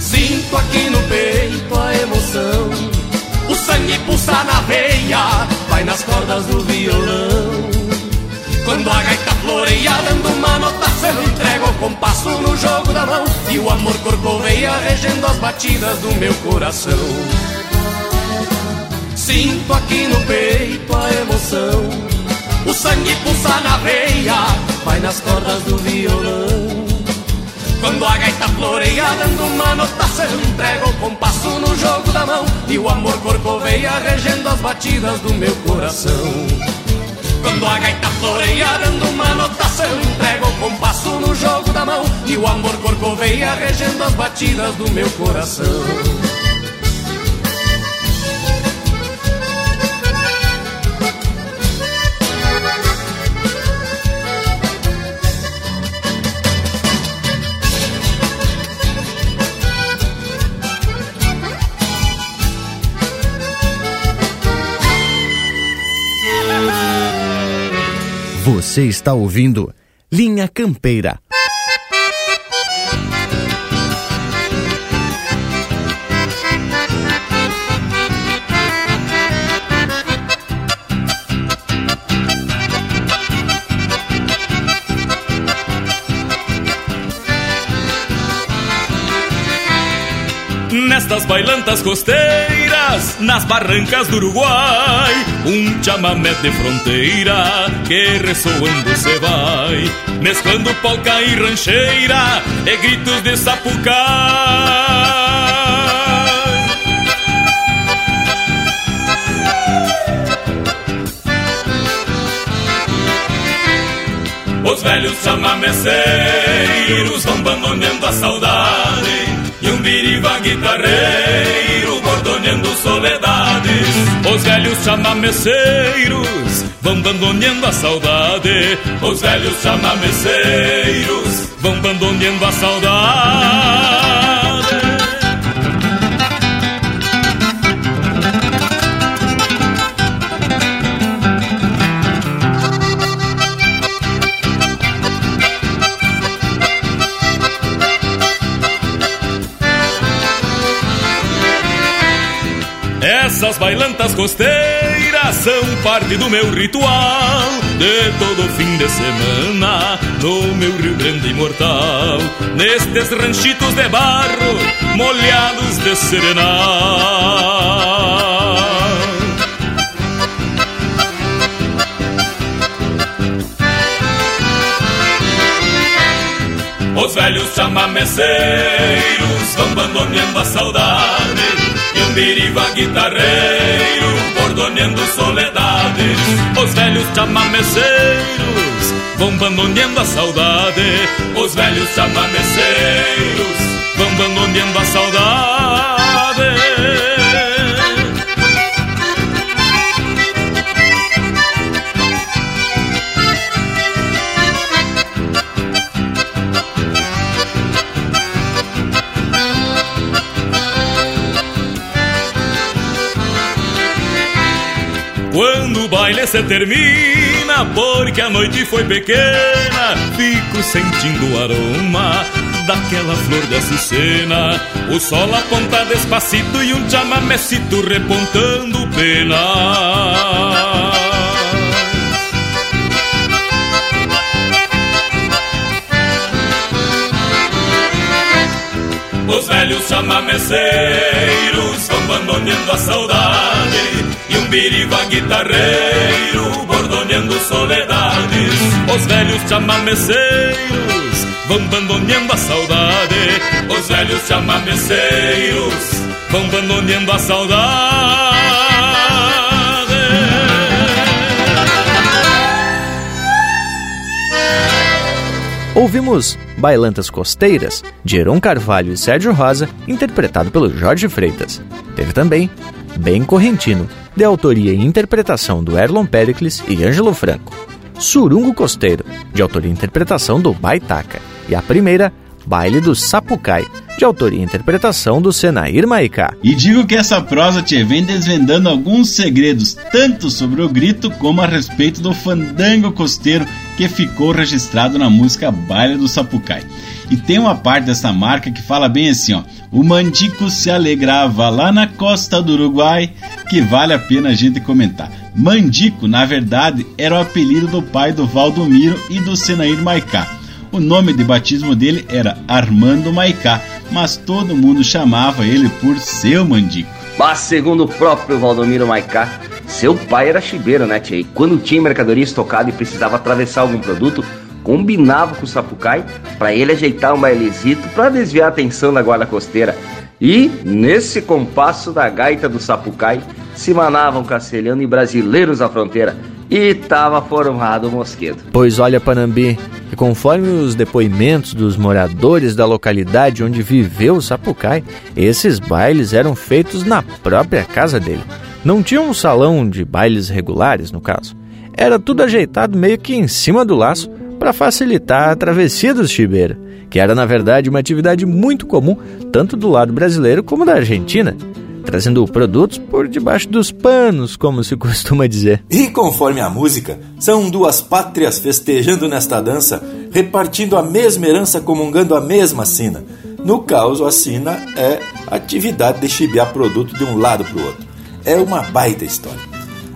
Sinto aqui no peito a emoção o sangue pulsa na veia, vai nas cordas do violão. Quando a gaita floreia, dando uma notação, entrego o compasso no jogo da mão. E o amor corcoveia, regendo as batidas do meu coração. Sinto aqui no peito a emoção. O sangue pulsa na veia, vai nas cordas do violão. Quando a gaita floreia dando uma notação Entrego o compasso no jogo da mão. E o amor corcoveia regendo as batidas do meu coração. Quando a gaita floreia dando uma notação Entrego o compasso no jogo da mão. E o amor corcoveia regendo as batidas do meu coração Você está ouvindo Linha Campeira. Nestas bailantas costeiras, nas barrancas do Uruguai, um chamamé de fronteira que ressoando se vai, mesclando polca e rancheira e gritos de sapucai. Os velhos chamameceiros vão abandonando a saudade e um biriva guitarreiro soledades. Os velhos chamameceiros vão bandoneando a saudade. Os velhos chamameceiros vão bandoneando a saudade. Bailantas costeiras são parte do meu ritual De todo fim de semana no meu Rio Grande imortal. Nestes ranchitos de barro molhados de serenal. Os velhos chamameceiros vão abandoneando a saudade e um biriva guitarreiro bordoneando soledades. Os velhos chamameceiros vão abandoneando a saudade. Os velhos chamameceiros vão abandoneando a saudade o baile se termina, porque a noite foi pequena, fico sentindo o aroma daquela flor de açucena. O sol aponta despacito e um chamamecito repontando pena. Os velhos chamameceiros vão abandoneando a saudade. E um biriva guitarreiro bordoneando soledades. Os velhos chamameceiros vão abandoneando a saudade. Os velhos chamameceiros vão abandoneando a saudade Ouvimos Bailantas Costeiras, de Heron Carvalho e Sérgio Rosa, interpretado pelo Jorge Freitas. Teve também Bem Correntino, de autoria e interpretação do Erlon Pericles e Ângelo Franco. Surungo Costeiro, de autoria e interpretação do Baitaca. E a primeira, Baile do Sapucai, de autoria e interpretação do Senair Maicá. E digo que essa prosa te vem desvendando alguns segredos, tanto sobre o grito como a respeito do fandango costeiro que ficou registrado na música Baile do Sapucai. E tem uma parte dessa marca que fala bem assim, ó. O Mandico se alegrava lá na costa do Uruguai, que vale a pena a gente comentar. Mandico, na verdade, era o apelido do pai do Valdomiro e do Senair Maicá. O nome de batismo dele era Armando Maicá, mas todo mundo chamava ele por seu Mandico. Mas segundo o próprio Valdomiro Maicá, seu pai era chibeiro, né, tia? E quando tinha mercadoria estocada e precisava atravessar algum produto, combinava com o Sapucai para ele ajeitar um bailezito para desviar a atenção da guarda costeira. E, nesse compasso da gaita do Sapucai, se manavam castelhano e brasileiros à fronteira. E tava formado o mosquedo. Pois olha, Panambi, que conforme os depoimentos dos moradores da localidade onde viveu o Sapucai, esses bailes eram feitos na própria casa dele. Não tinha um salão de bailes regulares, no caso. Era tudo ajeitado meio que em cima do laço para facilitar a travessia dos chibeiros, que era na verdade uma atividade muito comum tanto do lado brasileiro como da Argentina trazendo produtos por debaixo dos panos, como se costuma dizer. E conforme a música, são duas pátrias festejando nesta dança, repartindo a mesma herança, comungando a mesma sina. No caso, a sina é a atividade de chibiar produto de um lado para o outro. É uma baita história.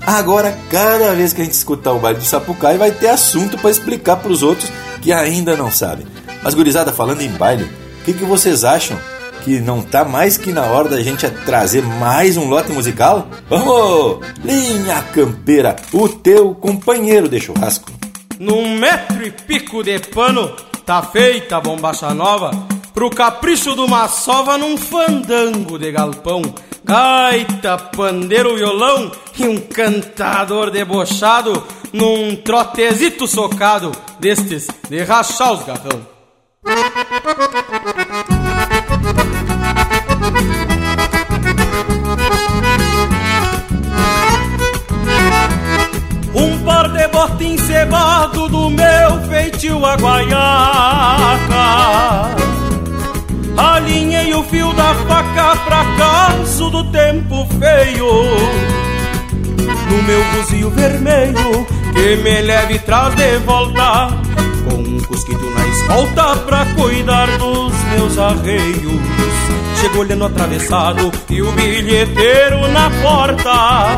Agora, cada vez que a gente escutar o baile do Sapucai, vai ter assunto para explicar para os outros que ainda não sabem. Mas, gurizada, falando em baile, o que, que vocês acham que não tá mais que na hora da gente trazer mais um lote musical? Vamos! Linha Campeira, o teu companheiro de churrasco. Num metro e pico de pano, tá feita a bombacha nova, pro capricho de uma sova num fandango de galpão. Gaita, pandeiro, violão e um cantador debochado num trotezito socado destes de rachar os garrão. Um par de bota encebado do meu feitio a Alinhei o fio da faca pra caso do tempo feio. No meu buzio vermelho que me leve traz de volta Com um cusquito na escolta pra cuidar dos meus arreios Chego olhando atravessado e o bilheteiro na porta.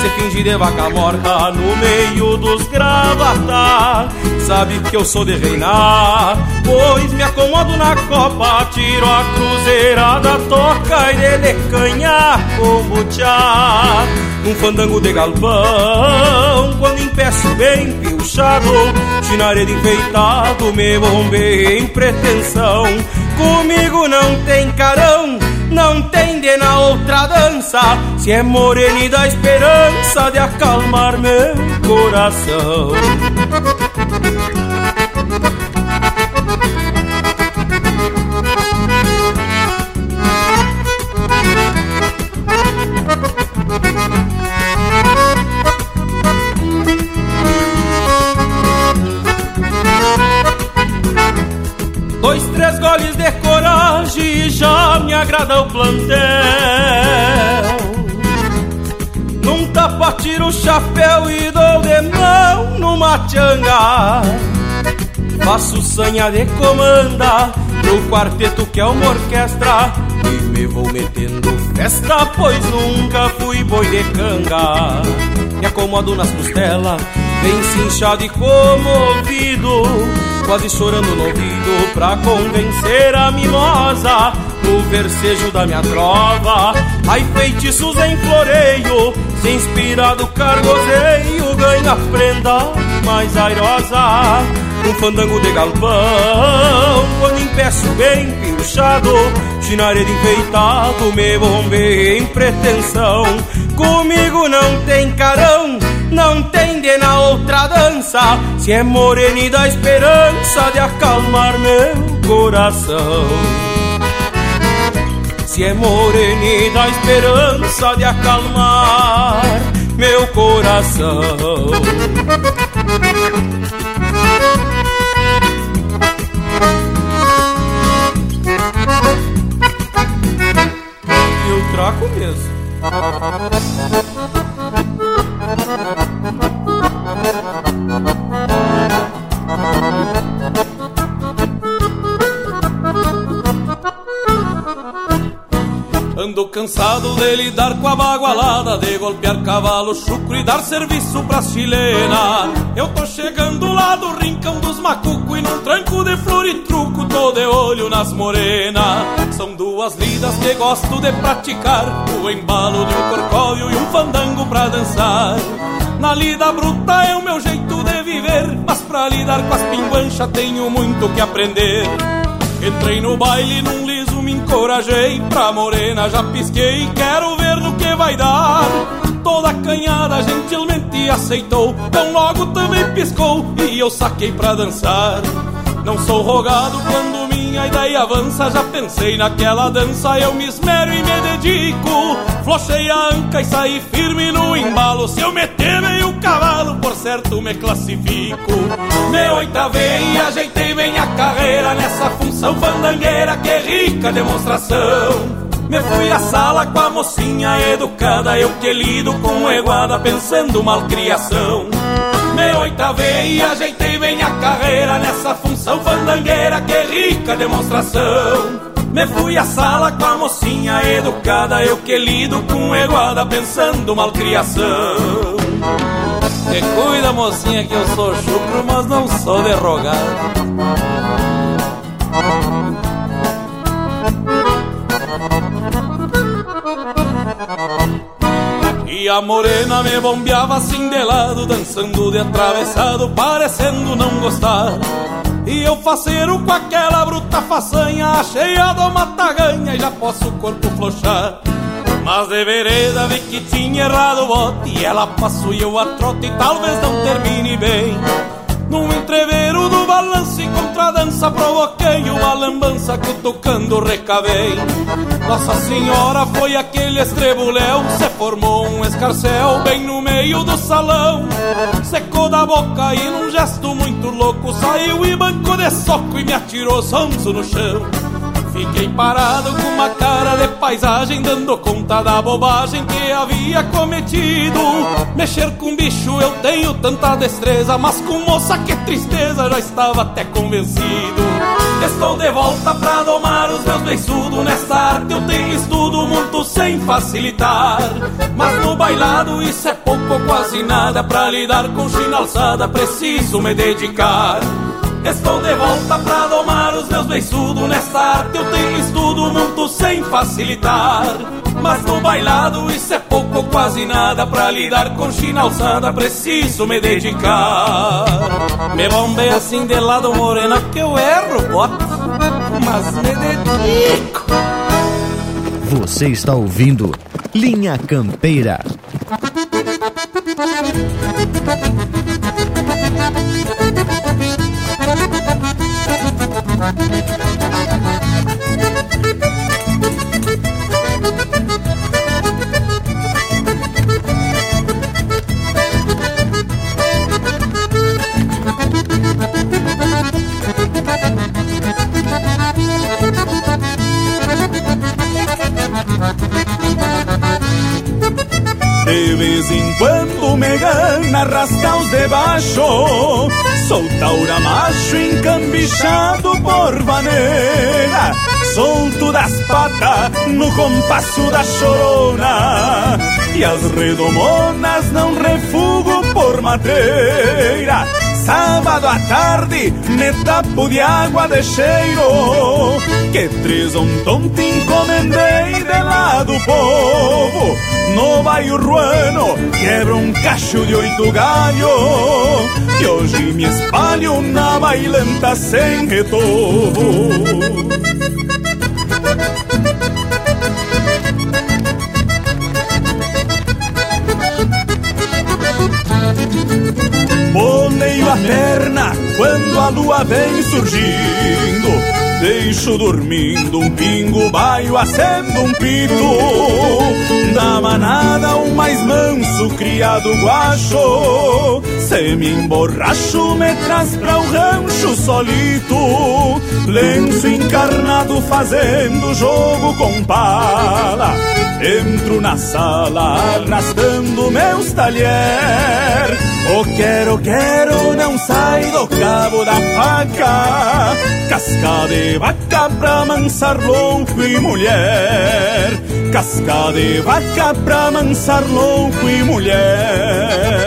Se finge de vaca morta no meio dos gravata. Sabe que eu sou de reinar Pois me acomodo na copa Tiro a cruzeirada, toca e dele canha como tchá Um fandango de galpão Quando empeço bem pilchado Chinaredo enfeitado Me bombei em pretensão. Comigo não tem carão, não tem de na outra dança. Se é morena dá esperança de acalmar meu coração. Dois, três goles de coragem e já me agrada o plantel. Num tapa tiro o chapéu e dou de mão numa tchanga. Faço sanha de comanda pro quarteto que é uma orquestra. E me vou metendo festa, pois nunca fui boi de canga. Me acomodo nas costelas, bem cinchado e comovido quase chorando no ouvido pra convencer a mimosa no versejo da minha trova. Ai, feitiços em floreio, se inspirado cargozeio, ganha prenda mais airosa. Um fandango de galpão, quando empeço bem pinchado, chinaredo enfeitado, me bombei em pretensão. Comigo não tem carão, não tem de na outra dança Se é morena dá esperança de acalmar meu coração Se é morena dá esperança de acalmar meu coração eu traco mesmo Thank you. Ando cansado de lidar com a bagualada De golpear cavalo chucro e dar serviço pra chilena. Eu tô chegando lá do rincão dos macuco E num tranco de flor e truco tô de olho nas morenas. São duas lidas que gosto de praticar O embalo de um corcóvio e um fandango pra dançar. Na lida bruta é o meu jeito de viver, mas pra lidar com as pinguanchas tenho muito que aprender. Entrei no baile num me encorajei pra morena, já pisquei, quero ver no que vai dar. Toda canhada gentilmente aceitou, tão logo também piscou e eu saquei pra dançar. Não sou rogado quando minha ideia avança, já pensei naquela dança, eu me esmero e me dedico. Flochei a anca e saí firme no embalo, se eu meter meio cavalo, por certo me classifico. Me oitavei e ajeitei bem a carreira nessa função fandangueira, que rica demonstração. Me fui à sala com a mocinha educada, eu que lido com eguada pensando malcriação. Me oitavei e ajeitei bem a carreira nessa função fandangueira, que rica demonstração. Me fui à sala com a mocinha educada, eu que lido com eguada pensando malcriação. Te cuida, mocinha, que eu sou chucro, mas não sou derrogado. E a morena me bombeava assim de lado, dançando de atravessado, parecendo não gostar. E eu faceiro com aquela bruta façanha, cheia do mataganha e já posso o corpo flochar. Mas de vereda vi que tinha errado o bote, e ela passou e eu a trote, e talvez não termine bem. Num entreveiro do balanço e contradança Provoquei uma lambança que tocando recavei. Nossa Senhora foi aquele estrebuléu Se formou um escarcel bem no meio do salão. Secou da boca e num gesto muito louco Saiu e bancou de soco e me atirou sonso no chão. Fiquei parado com uma cara de paisagem, dando conta da bobagem que havia cometido. Mexer com bicho eu tenho tanta destreza, mas com moça que tristeza, já estava até convencido. Estou de volta pra domar os meus beiçudos. Nesta arte eu tenho estudo muito sem facilitar. Mas no bailado isso é pouco ou quase nada. Pra lidar com china alçada preciso me dedicar. Estou de volta pra domar os meus beiçudos. Nesta arte eu tenho estudo muito sem facilitar. Mas no bailado isso é pouco ou quase nada. Pra lidar com china alçada preciso me dedicar. Me bombei assim de lado morena que eu erro, bota Mas me dedico. Você está ouvindo Linha Campeira. De vez em quando me gana rascar os de baixo Sou taura macho encambichado por vaneira Solto das patas no compasso da chorona. E as redomonas não refugo por madeira Sábado à tarde me tapo de água de cheiro Que três um tonto encomendei de lá do povo. No bairro ruano quebro um cacho de oito galho Que hoje me espalho na bailanta sem retorno Boneio a perna quando a lua vem surgindo Deixo dormindo um pingo, baio, acendo um pito Da manada o mais manso, criado guacho. Se me emborracho, me traz pra o rancho solito. Lenço encarnado fazendo jogo com pala. Entro na sala arrastando meus talher. O quero, quero não sai do cabo da faca. Casca de vaca pra mansar louco e mulher Casca de vaca pra mansar louco e mulher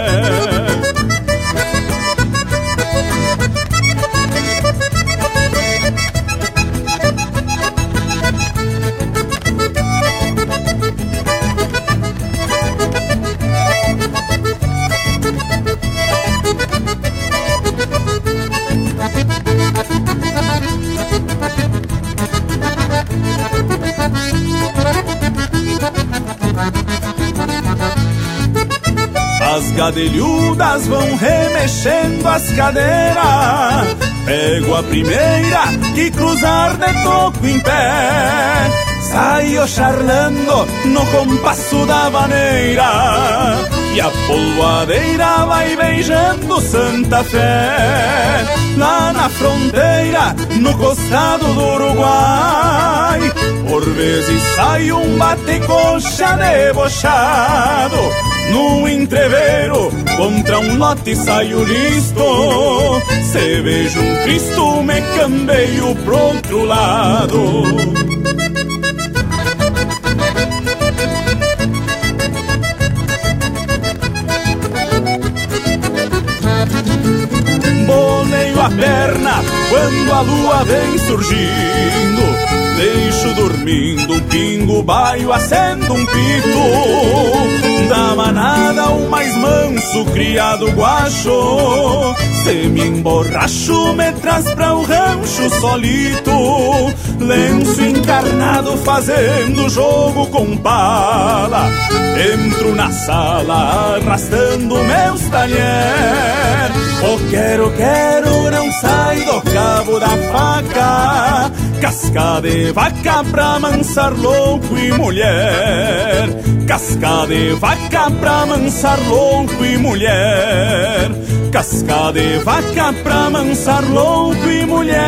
as gadelhudas vão remexendo as cadeiras. Pego a primeira que cruzar de toco em pé. Saio charlando no compasso da vaneira. E a polvadeira vai beijando Santa Fé. Lá na fronteira, no costado do Uruguai. Por vezes sai um bate-coxa debochado no entreveiro, contra um lote saio listo Se vejo um Cristo, me cambeio pro outro lado a perna quando a lua vem surgindo Deixo dormindo um pingo, baio, acendo um pito. Da manada o mais manso, criado guacho Se me emborracho, me traz pra o rancho solito. Lenço encarnado fazendo jogo com pala Entro na sala arrastando meus talher O quero, quero não sai do cabo da faca Casca de vaca pra mansar louco e mulher. Casca de vaca pra mansar louco e mulher. Casca de vaca pra mansar louco e mulher.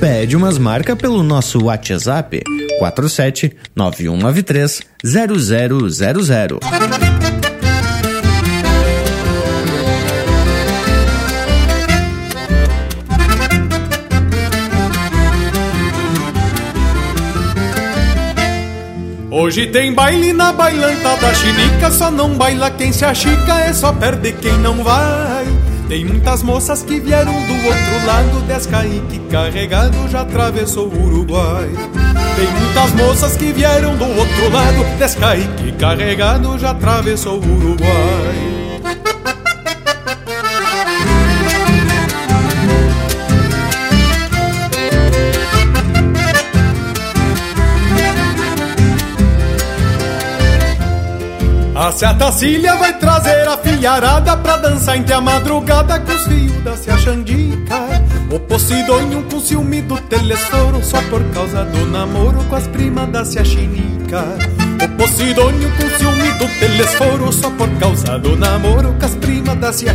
Pede umas marcas pelo nosso WhatsApp 47 9193 0000. Hoje tem baile na bailanta da chinica, só não baila quem se achica, é só perde quem não vai. Tem muitas moças que vieram do outro lado, descaíque carregado já atravessou o Uruguai. Tem muitas moças que vieram do outro lado, descaíque carregado já atravessou o Uruguai. A Seatacília vai trazer a filharada pra dançar entre a madrugada com os fios da Cia Xandica. O Posidônio com ciúme do telesforo só por causa do namoro com as primas da Cia Chinica. O Posidônio com ciúme do telesforo só por causa do namoro com as primas da Cia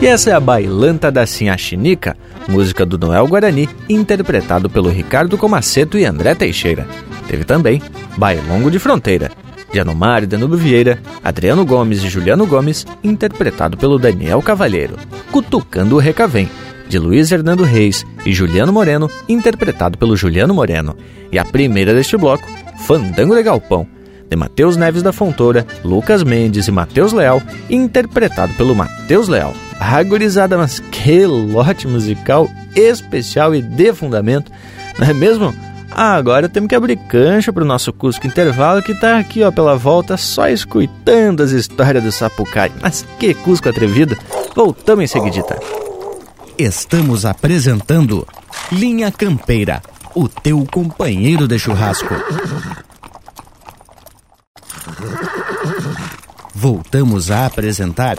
E essa é a Bailanta da Sinhachinica, música do Noel Guarani, interpretado pelo Ricardo Comaceto e André Teixeira. Teve também Bailongo de Fronteira, de Anomário Danube Vieira, Adriano Gomes e Juliano Gomes, interpretado pelo Daniel Cavalheiro. Cutucando o Recavém, de Luiz Hernando Reis e Juliano Moreno, interpretado pelo Juliano Moreno. E a primeira deste bloco, Fandango de Galpão, de Matheus Neves da Fontoura, Lucas Mendes e Matheus Leal, interpretado pelo Matheus Leal. Agorizada, mas que lote musical especial e de fundamento, não é mesmo? Ah, agora temos que abrir cancha para o nosso Cusco Intervalo que está aqui ó, pela volta só escutando as histórias do Sapucai. Mas que Cusco atrevido! Voltamos em seguidita. Estamos apresentando Linha Campeira, o teu companheiro de churrasco. Voltamos a apresentar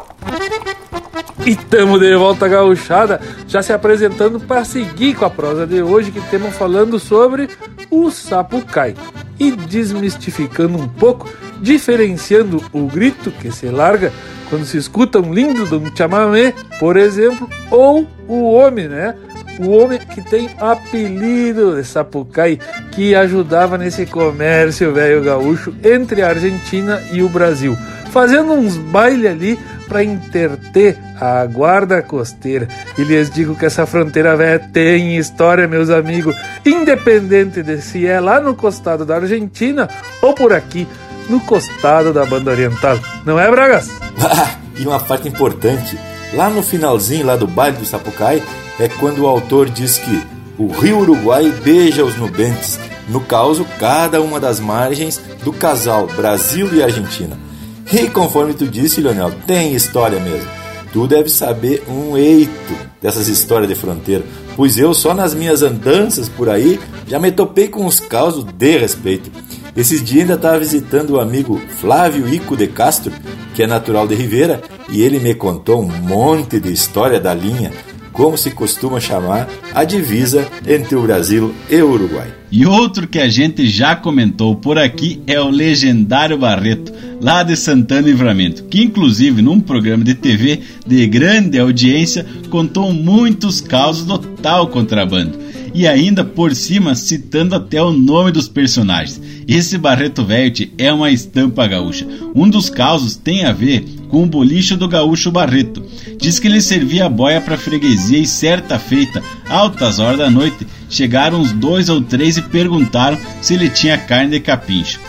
E tamo de volta gauchada, já se apresentando para seguir com a prosa de hoje que temos falando sobre o sapucai e desmistificando um pouco, diferenciando o grito que se larga quando se escuta um lindo de um chamamé, por exemplo, ou o homem, né? O homem que tem apelido de Sapucai, que ajudava nesse comércio velho gaúcho entre a Argentina e o Brasil, fazendo uns bailes ali para interter a guarda costeira. E lhes digo que essa fronteira velha tem história, meus amigos, independente de se é lá no costado da Argentina ou por aqui no costado da banda oriental. Não é, Bragas? e uma parte importante, lá no finalzinho lá do baile do Sapucai, é quando o autor diz que o rio Uruguai beija os nubentes, no caso, cada uma das margens do casal Brasil e Argentina. E conforme tu disse, Leonel, tem história mesmo. Tu deve saber um eito dessas histórias de fronteira, pois eu só nas minhas andanças por aí já me topei com uns causos de respeito. Esses dias ainda estava visitando o amigo Flávio Ico de Castro, que é natural de Ribeira, e ele me contou um monte de história da linha, como se costuma chamar a divisa entre o Brasil e o Uruguai. E outro que a gente já comentou por aqui é o legendário Barreto, lá de Santana Livramento, que inclusive num programa de TV de grande audiência contou muitos casos do tal contrabando e ainda por cima citando até o nome dos personagens. Esse Barreto Verte é uma estampa gaúcha. Um dos causos tem a ver com o bolicho do gaúcho Barreto. Diz que ele servia boia para freguesia e certa feita, altas horas da noite, chegaram uns dois ou três e perguntaram se ele tinha carne de capincho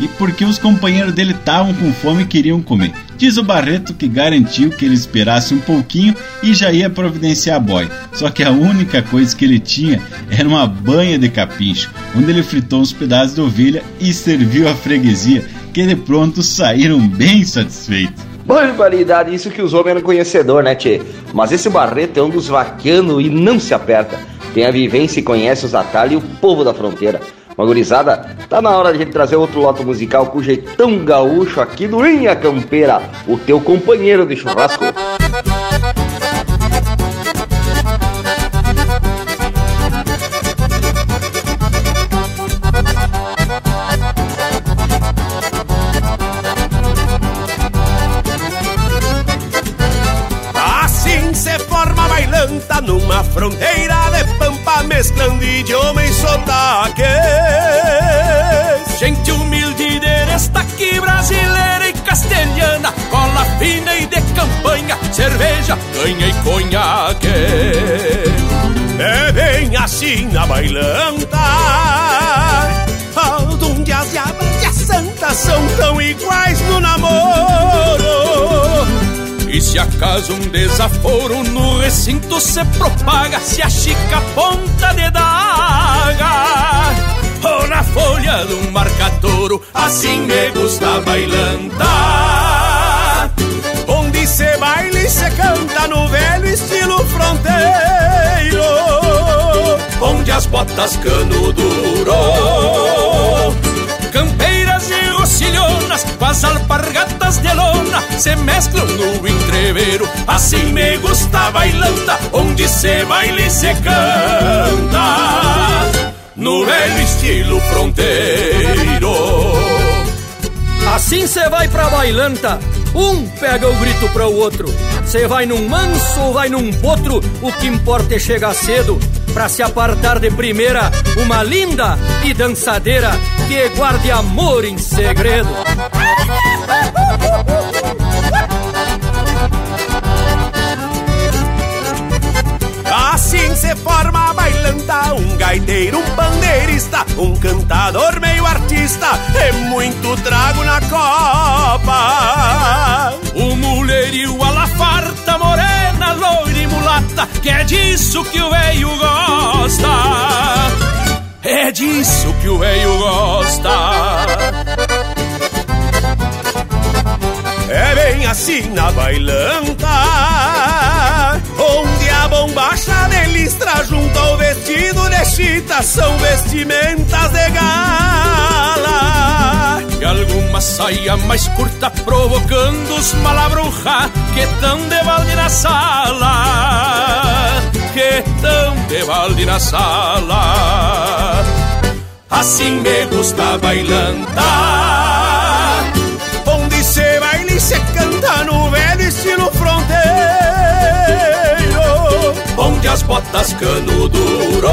e porque os companheiros dele estavam com fome e queriam comer. Diz o Barreto que garantiu que ele esperasse um pouquinho e já ia providenciar a boia. Só que a única coisa que ele tinha era uma banha de capincho, onde ele fritou uns pedaços de ovelha e serviu a freguesia, que de pronto saíram bem satisfeitos. Barbaridade, isso que os homens eram conhecedor, né, Tchê? Mas esse Barreto é um dos vaquianos e não se aperta. Tem a vivência e conhece os atalhos e o povo da fronteira. Magurizada, tá na hora de a gente trazer outro lote musical com jeitão gaúcho aqui do Linha Campeira, o teu companheiro de churrasco. É bem assim na bailanta, onde as diabas e as santas são tão iguais no namoro. E se acaso um desaforo no recinto se propaga, se a ponta de daga. Ou na folha de um marcatouro, assim me gusta bailanta. Se baila e se canta no velho estilo fronteiro. Onde as botas cano duro campeiras e rocilhonas com as alpargatas de lona se mesclam no entreveiro. Assim me gusta bailanta, onde se baila e se canta, no velho estilo fronteiro. Assim cê vai pra bailanta, um pega o grito para o outro. Cê vai num manso ou vai num potro, o que importa é chegar cedo. pra se apartar de primeira uma linda e dançadeira que guarde amor em segredo. Assim se forma a bailanta, um gaiteiro, um pandeirista, um cantador meio artista, e muito trago na copa. O mulherio a la farta, morena, loira e mulata, que é disso que o veio gosta. É disso que o veio gosta. É bem assim na bailanta a bombacha de listra junto ao vestido de chita São vestimentas de gala. E alguma saia mais curta provocando os malabruja Que tão de balde na sala Que tão de balde na sala. Assim me gusta bailanta se baila e se canta no velho botas cano duro.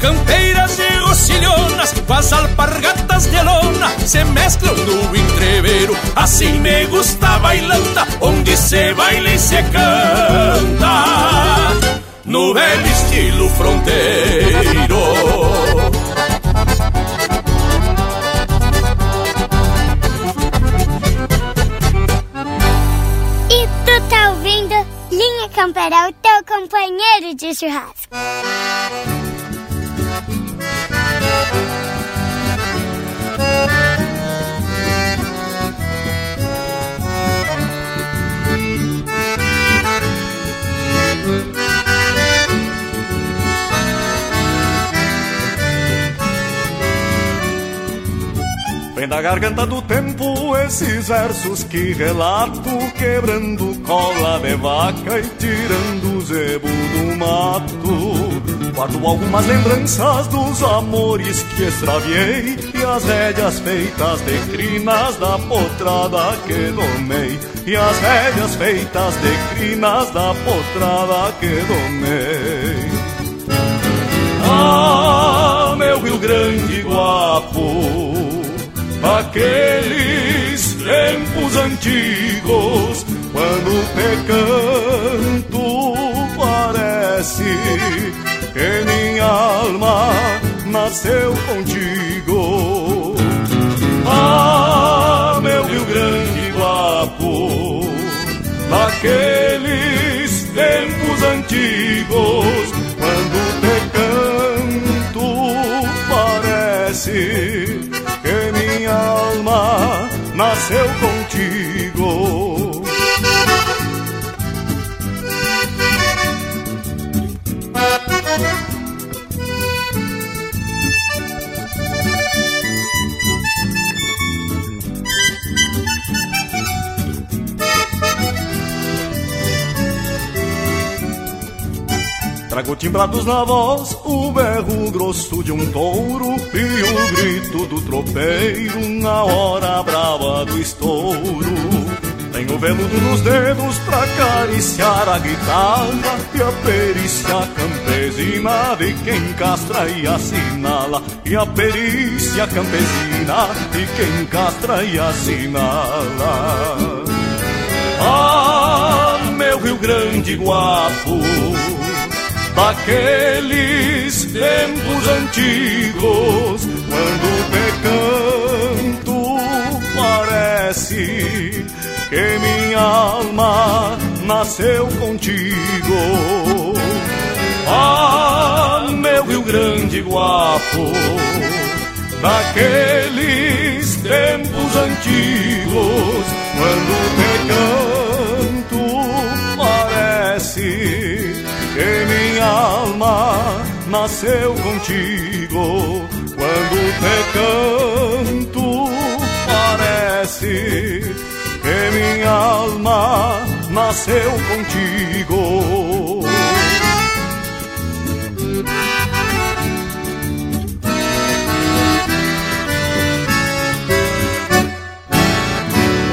Campeiras e rocilhonas com as alpargatas de lona Se mesclam no entreveiro. Assim me gusta bailanta Onde se baila e se canta. No velho estilo fronteiro. Linha Campeira, o teu companheiro de churrasco. Vem da garganta do tempo esses versos que relato Quebrando cola de vaca e tirando o zebo do mato. Guardo algumas lembranças dos amores que extraviei E as rédeas feitas de crinas da potrada que domei. E as rédeas feitas de crinas da potrada que domei. Ah, meu Rio Grande guapo Aqueles tempos antigos, quando te canto, parece que minha alma nasceu contigo. Ah, meu Rio Grande guapo, naqueles tempos antigos, quando te canto, parece alma nasceu contigo. Trago timbrados na voz, o berro grosso de um touro e o grito do tropeiro na hora brava do estouro. Tenho veludo nos dedos pra acariciar a guitarra e a perícia campesina de quem castra e assinala. E a perícia campesina de quem castra e assinala. Ah, meu Rio Grande guapo daqueles tempos antigos, quando te canto, parece que minha alma nasceu contigo. Ah, meu Rio Grande guapo, daqueles tempos antigos, quando te minha alma nasceu contigo. Quando te canto, parece que minha alma nasceu contigo.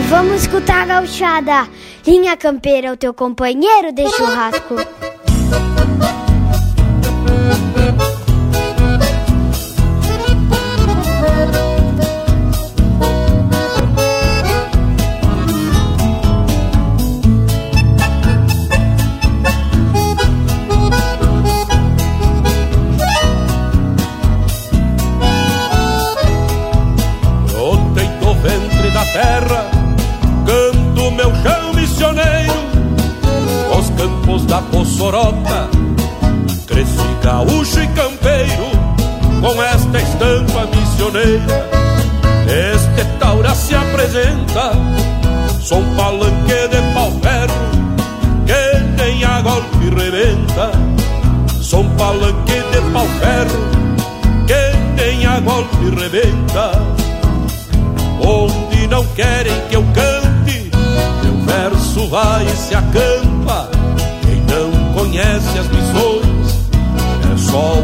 Vamos escutar a gauchada. Linha Campeira, o teu companheiro de churrasco.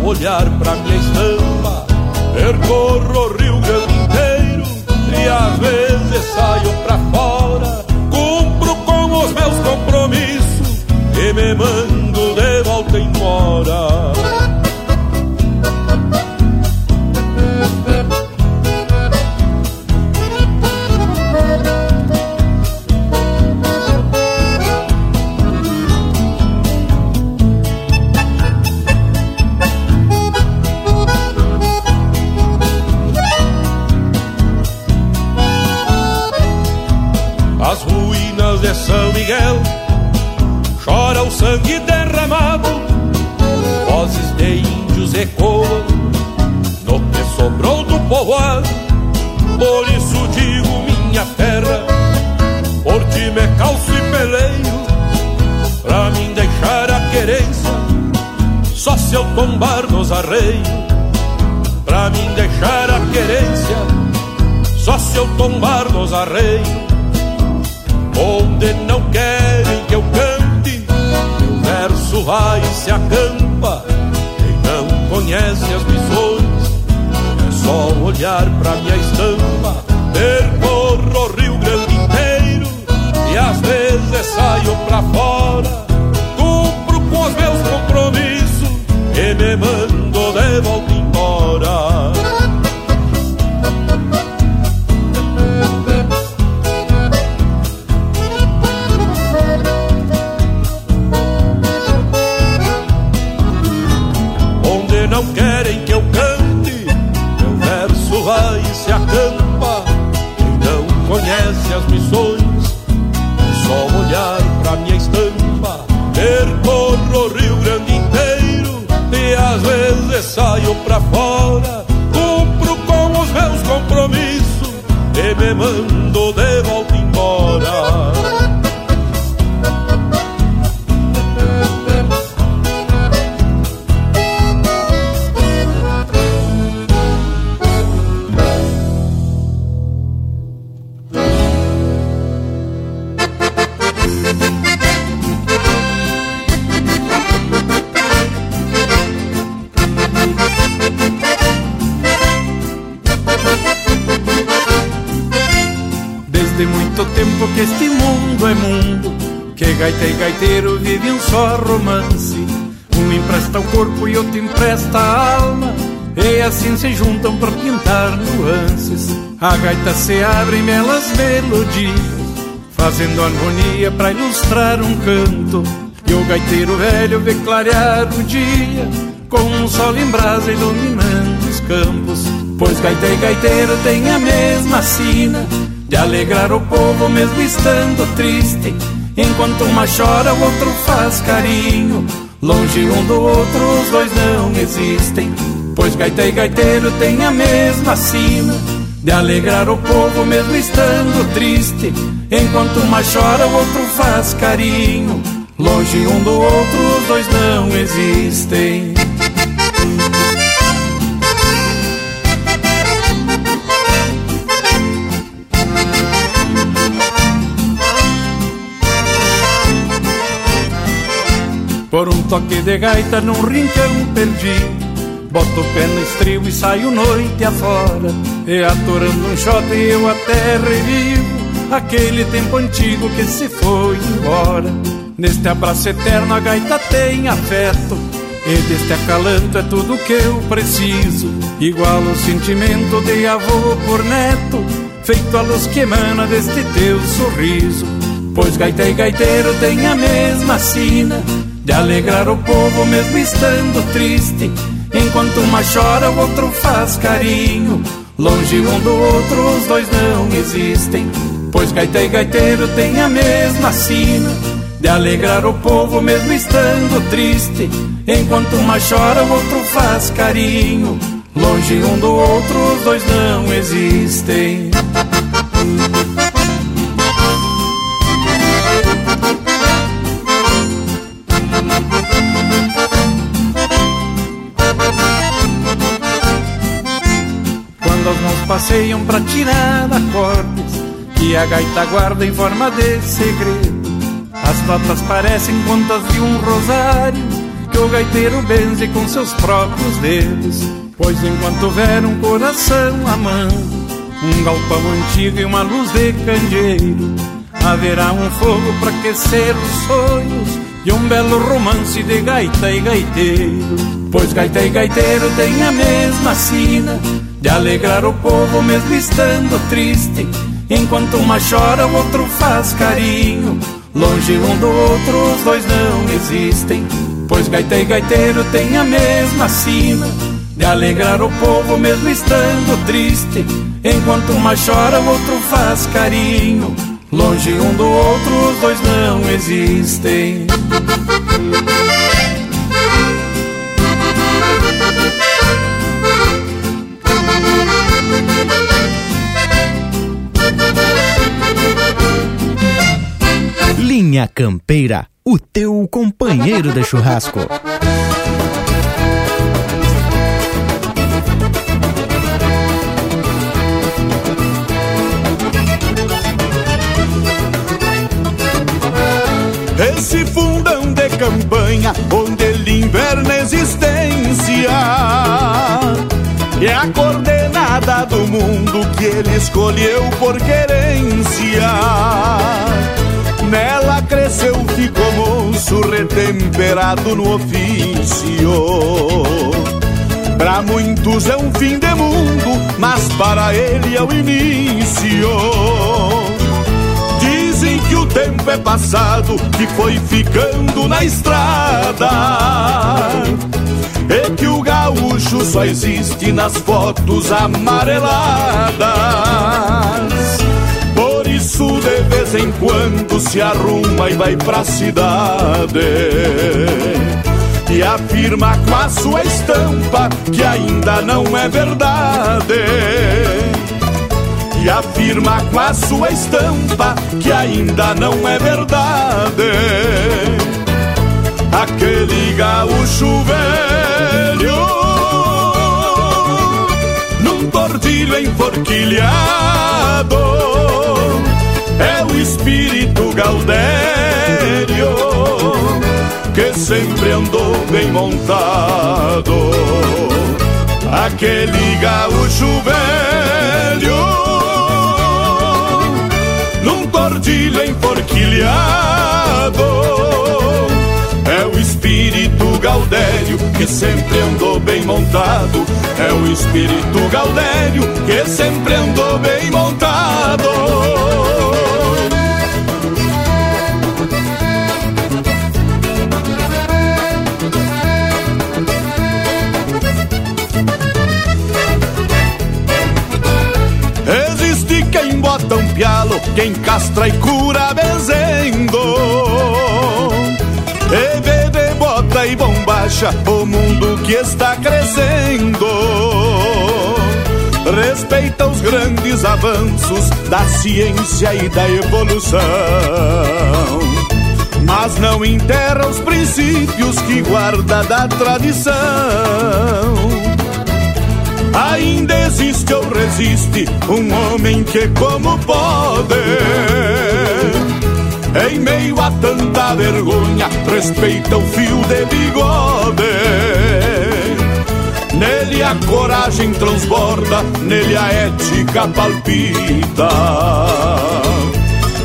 Olhar pra minha estampa. Percorro o Rio Grande inteiro e às vezes saio pra fora. E me mando de A gaita se abre em belas melodias Fazendo harmonia para ilustrar um canto E o gaiteiro velho vê clarear o dia Com um sol em brasa iluminando os campos Pois gaita e gaiteiro têm a mesma sina de alegrar o povo mesmo estando triste. Enquanto uma chora, o outro faz carinho. Longe um do outro, os dois não existem. Pois gaita e gaiteiro têm a mesma sina de alegrar o povo mesmo estando triste. Enquanto uma chora, o outro faz carinho. Longe um do outro, os dois não existem. Por um toque de gaita num rincão perdido Boto o pé no estribo e saio noite afora E atorando um shot eu até revivo Aquele tempo antigo que se foi embora Neste abraço eterno a gaita tem afeto E deste acalanto é tudo que eu preciso Igual o sentimento de avô por neto Feito a luz que emana deste teu sorriso Pois gaita e gaiteiro tem a mesma sina de alegrar o povo mesmo estando triste. Enquanto uma chora, o outro faz carinho. Longe um do outro, os dois não existem. Pois gaita e gaiteiro têm a mesma sina de alegrar o povo mesmo estando triste. Enquanto uma chora, o outro faz carinho. Longe um do outro, os dois não existem. Passeiam pra tirar acordes que a gaita guarda em forma de segredo. As notas parecem contas de um rosário que o gaiteiro benze com seus próprios dedos. Pois enquanto houver um coração amando, um galpão antigo e uma luz de candeeiro, haverá um fogo para aquecer os sonhos e um belo romance de gaita e gaiteiro. Pois gaita e gaiteiro têm a mesma sina de alegrar o povo mesmo estando triste. Enquanto uma chora, o outro faz carinho. Longe um do outro, os dois não existem. Pois gaita e gaiteiro têm a mesma sina de alegrar o povo mesmo estando triste. Enquanto uma chora, o outro faz carinho. Longe um do outro, os dois não existem. Linha Campeira, o teu companheiro de churrasco. Esse fundão de campanha onde ele inverna existência. É a coordenada do mundo que ele escolheu por querência. Nela cresceu, ficou moço, retemperado no ofício. Pra muitos é um fim de mundo, mas para ele é o início tempo é passado, que foi ficando na estrada. E que o gaúcho só existe nas fotos amareladas. Por isso, de vez em quando, se arruma e vai pra cidade. E afirma com a sua estampa que ainda não é verdade e afirma com a sua estampa que ainda não é verdade. Aquele gaúcho velho num tordilho enforquilhado é o espírito gaudério que sempre andou bem montado. Aquele gaúcho velho tordilho enforquilhado. É o espírito gaudério que sempre andou bem montado. É o espírito gaudério que sempre andou bem montado. Quem castra e cura benzendo. E bebe, bota e bombacha o mundo que está crescendo. Respeita os grandes avanços da ciência e da evolução. Mas não enterra os princípios que guarda da tradição. Ainda existe ou resiste um homem que, como pode, em meio a tanta vergonha, respeita o fio de bigode. Nele a coragem transborda, nele a ética palpita.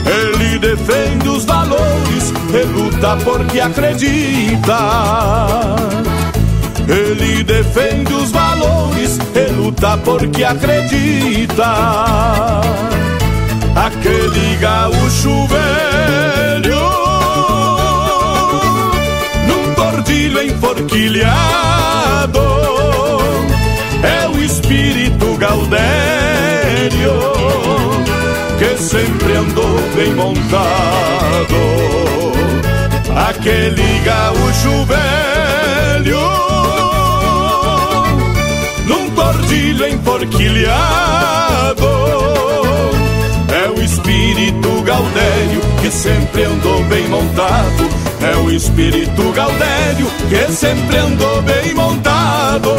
Ele defende os valores e luta porque acredita. Ele defende os valores e luta porque acredita. Aquele gaúcho velho, num tordilho enforquilhado, é o espírito gaudério que sempre andou bem montado aquele gaúcho velho cordilho enforquilhado É o espírito gaudério que sempre andou bem montado. É o espírito gaudério que sempre andou bem montado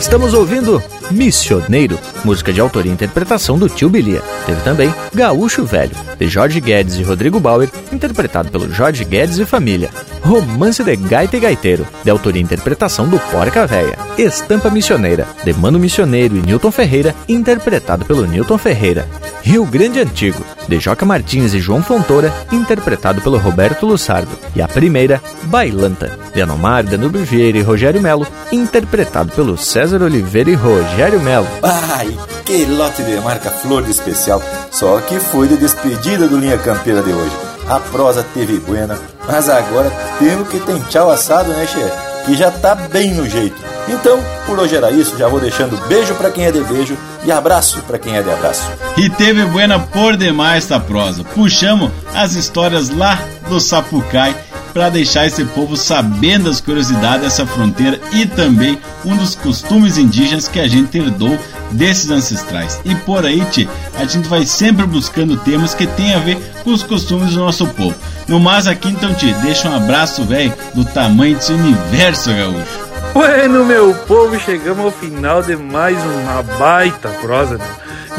Estamos ouvindo Missioneiro, música de autoria e interpretação do Tio Bilia. Teve também Gaúcho Velho, de Jorge Guedes e Rodrigo Bauer, interpretado pelo Jorge Guedes e Família. Romance de Gaita e Gaiteiro, de autoria e interpretação do Porca Véia. Estampa Missioneira, de Mano Missioneiro e Newton Ferreira, interpretado pelo Newton Ferreira. Rio Grande Antigo, de Joca Martins e João Fontoura, interpretado pelo Roberto Lussardo. E a primeira, Bailanta, de Anomar, Danúbio Vieira e Rogério Melo, interpretado pelo César Oliveira e Rogério Melo. Ai, que lote de marca flor de especial, só que foi de despedida do Linha Campeira de hoje. A prosa teve buena, mas agora temos que ter tchau assado, né, chefe? Que já tá bem no jeito. Então, por hoje era isso, já vou deixando beijo para quem é de beijo e abraço para quem é de abraço. E teve buena por demais esta prosa. Puxamos as histórias lá do Sapucai para deixar esse povo sabendo as curiosidades dessa fronteira e também um dos costumes indígenas que a gente herdou desses ancestrais. E por aí, tchê, a gente vai sempre buscando temas que tem a ver com os costumes do nosso povo. No mais aqui então, te deixa um abraço, velho, do tamanho desse universo gaúcho. Bueno, meu povo, chegamos ao final de mais uma baita prosa. Né?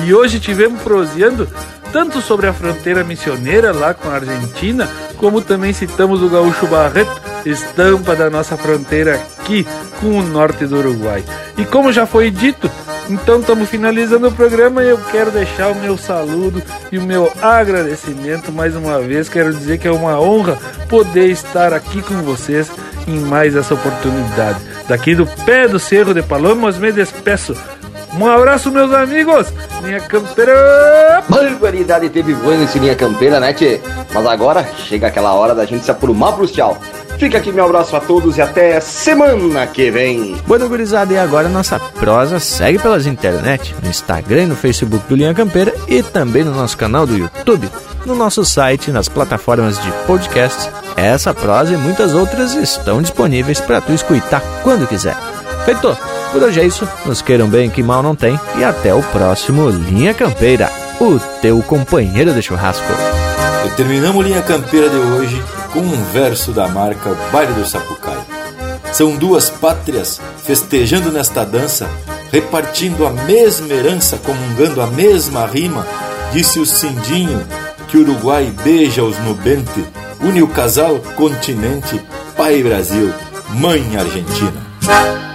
E hoje tivemos proseando tanto sobre a fronteira missioneira lá com a Argentina, como também citamos o gaúcho Barreto, estampa da nossa fronteira aqui com o norte do Uruguai. E como já foi dito, então estamos finalizando o programa e eu quero deixar o meu saludo e o meu agradecimento mais uma vez. Quero dizer que é uma honra poder estar aqui com vocês em mais essa oportunidade. Daqui do pé do Cerro de Palomas me despeço. Um abraço, meus amigos! Minha campeira! Barbaridade teve voando nesse linha campeira, né, tchê? Mas agora chega aquela hora da gente se aprumar pros tchau. Fica aqui meu abraço a todos e até semana que vem. Bueno, gurizada, e agora nossa prosa segue pelas internet, no Instagram e no Facebook do Linha Campeira e também no nosso canal do YouTube, no nosso site, nas plataformas de podcasts. Essa prosa e muitas outras estão disponíveis para tu escutar quando quiser. Feito! Por hoje é isso, nos queiram bem que mal não tem e até o próximo Linha Campeira, o teu companheiro de churrasco. E terminamos Linha Campeira de hoje com um verso da marca Baile do Sapucai. São duas pátrias festejando nesta dança, repartindo a mesma herança, comungando a mesma rima, disse o Cindinho que o Uruguai beija os nubentes, une o casal continente, pai Brasil, mãe Argentina.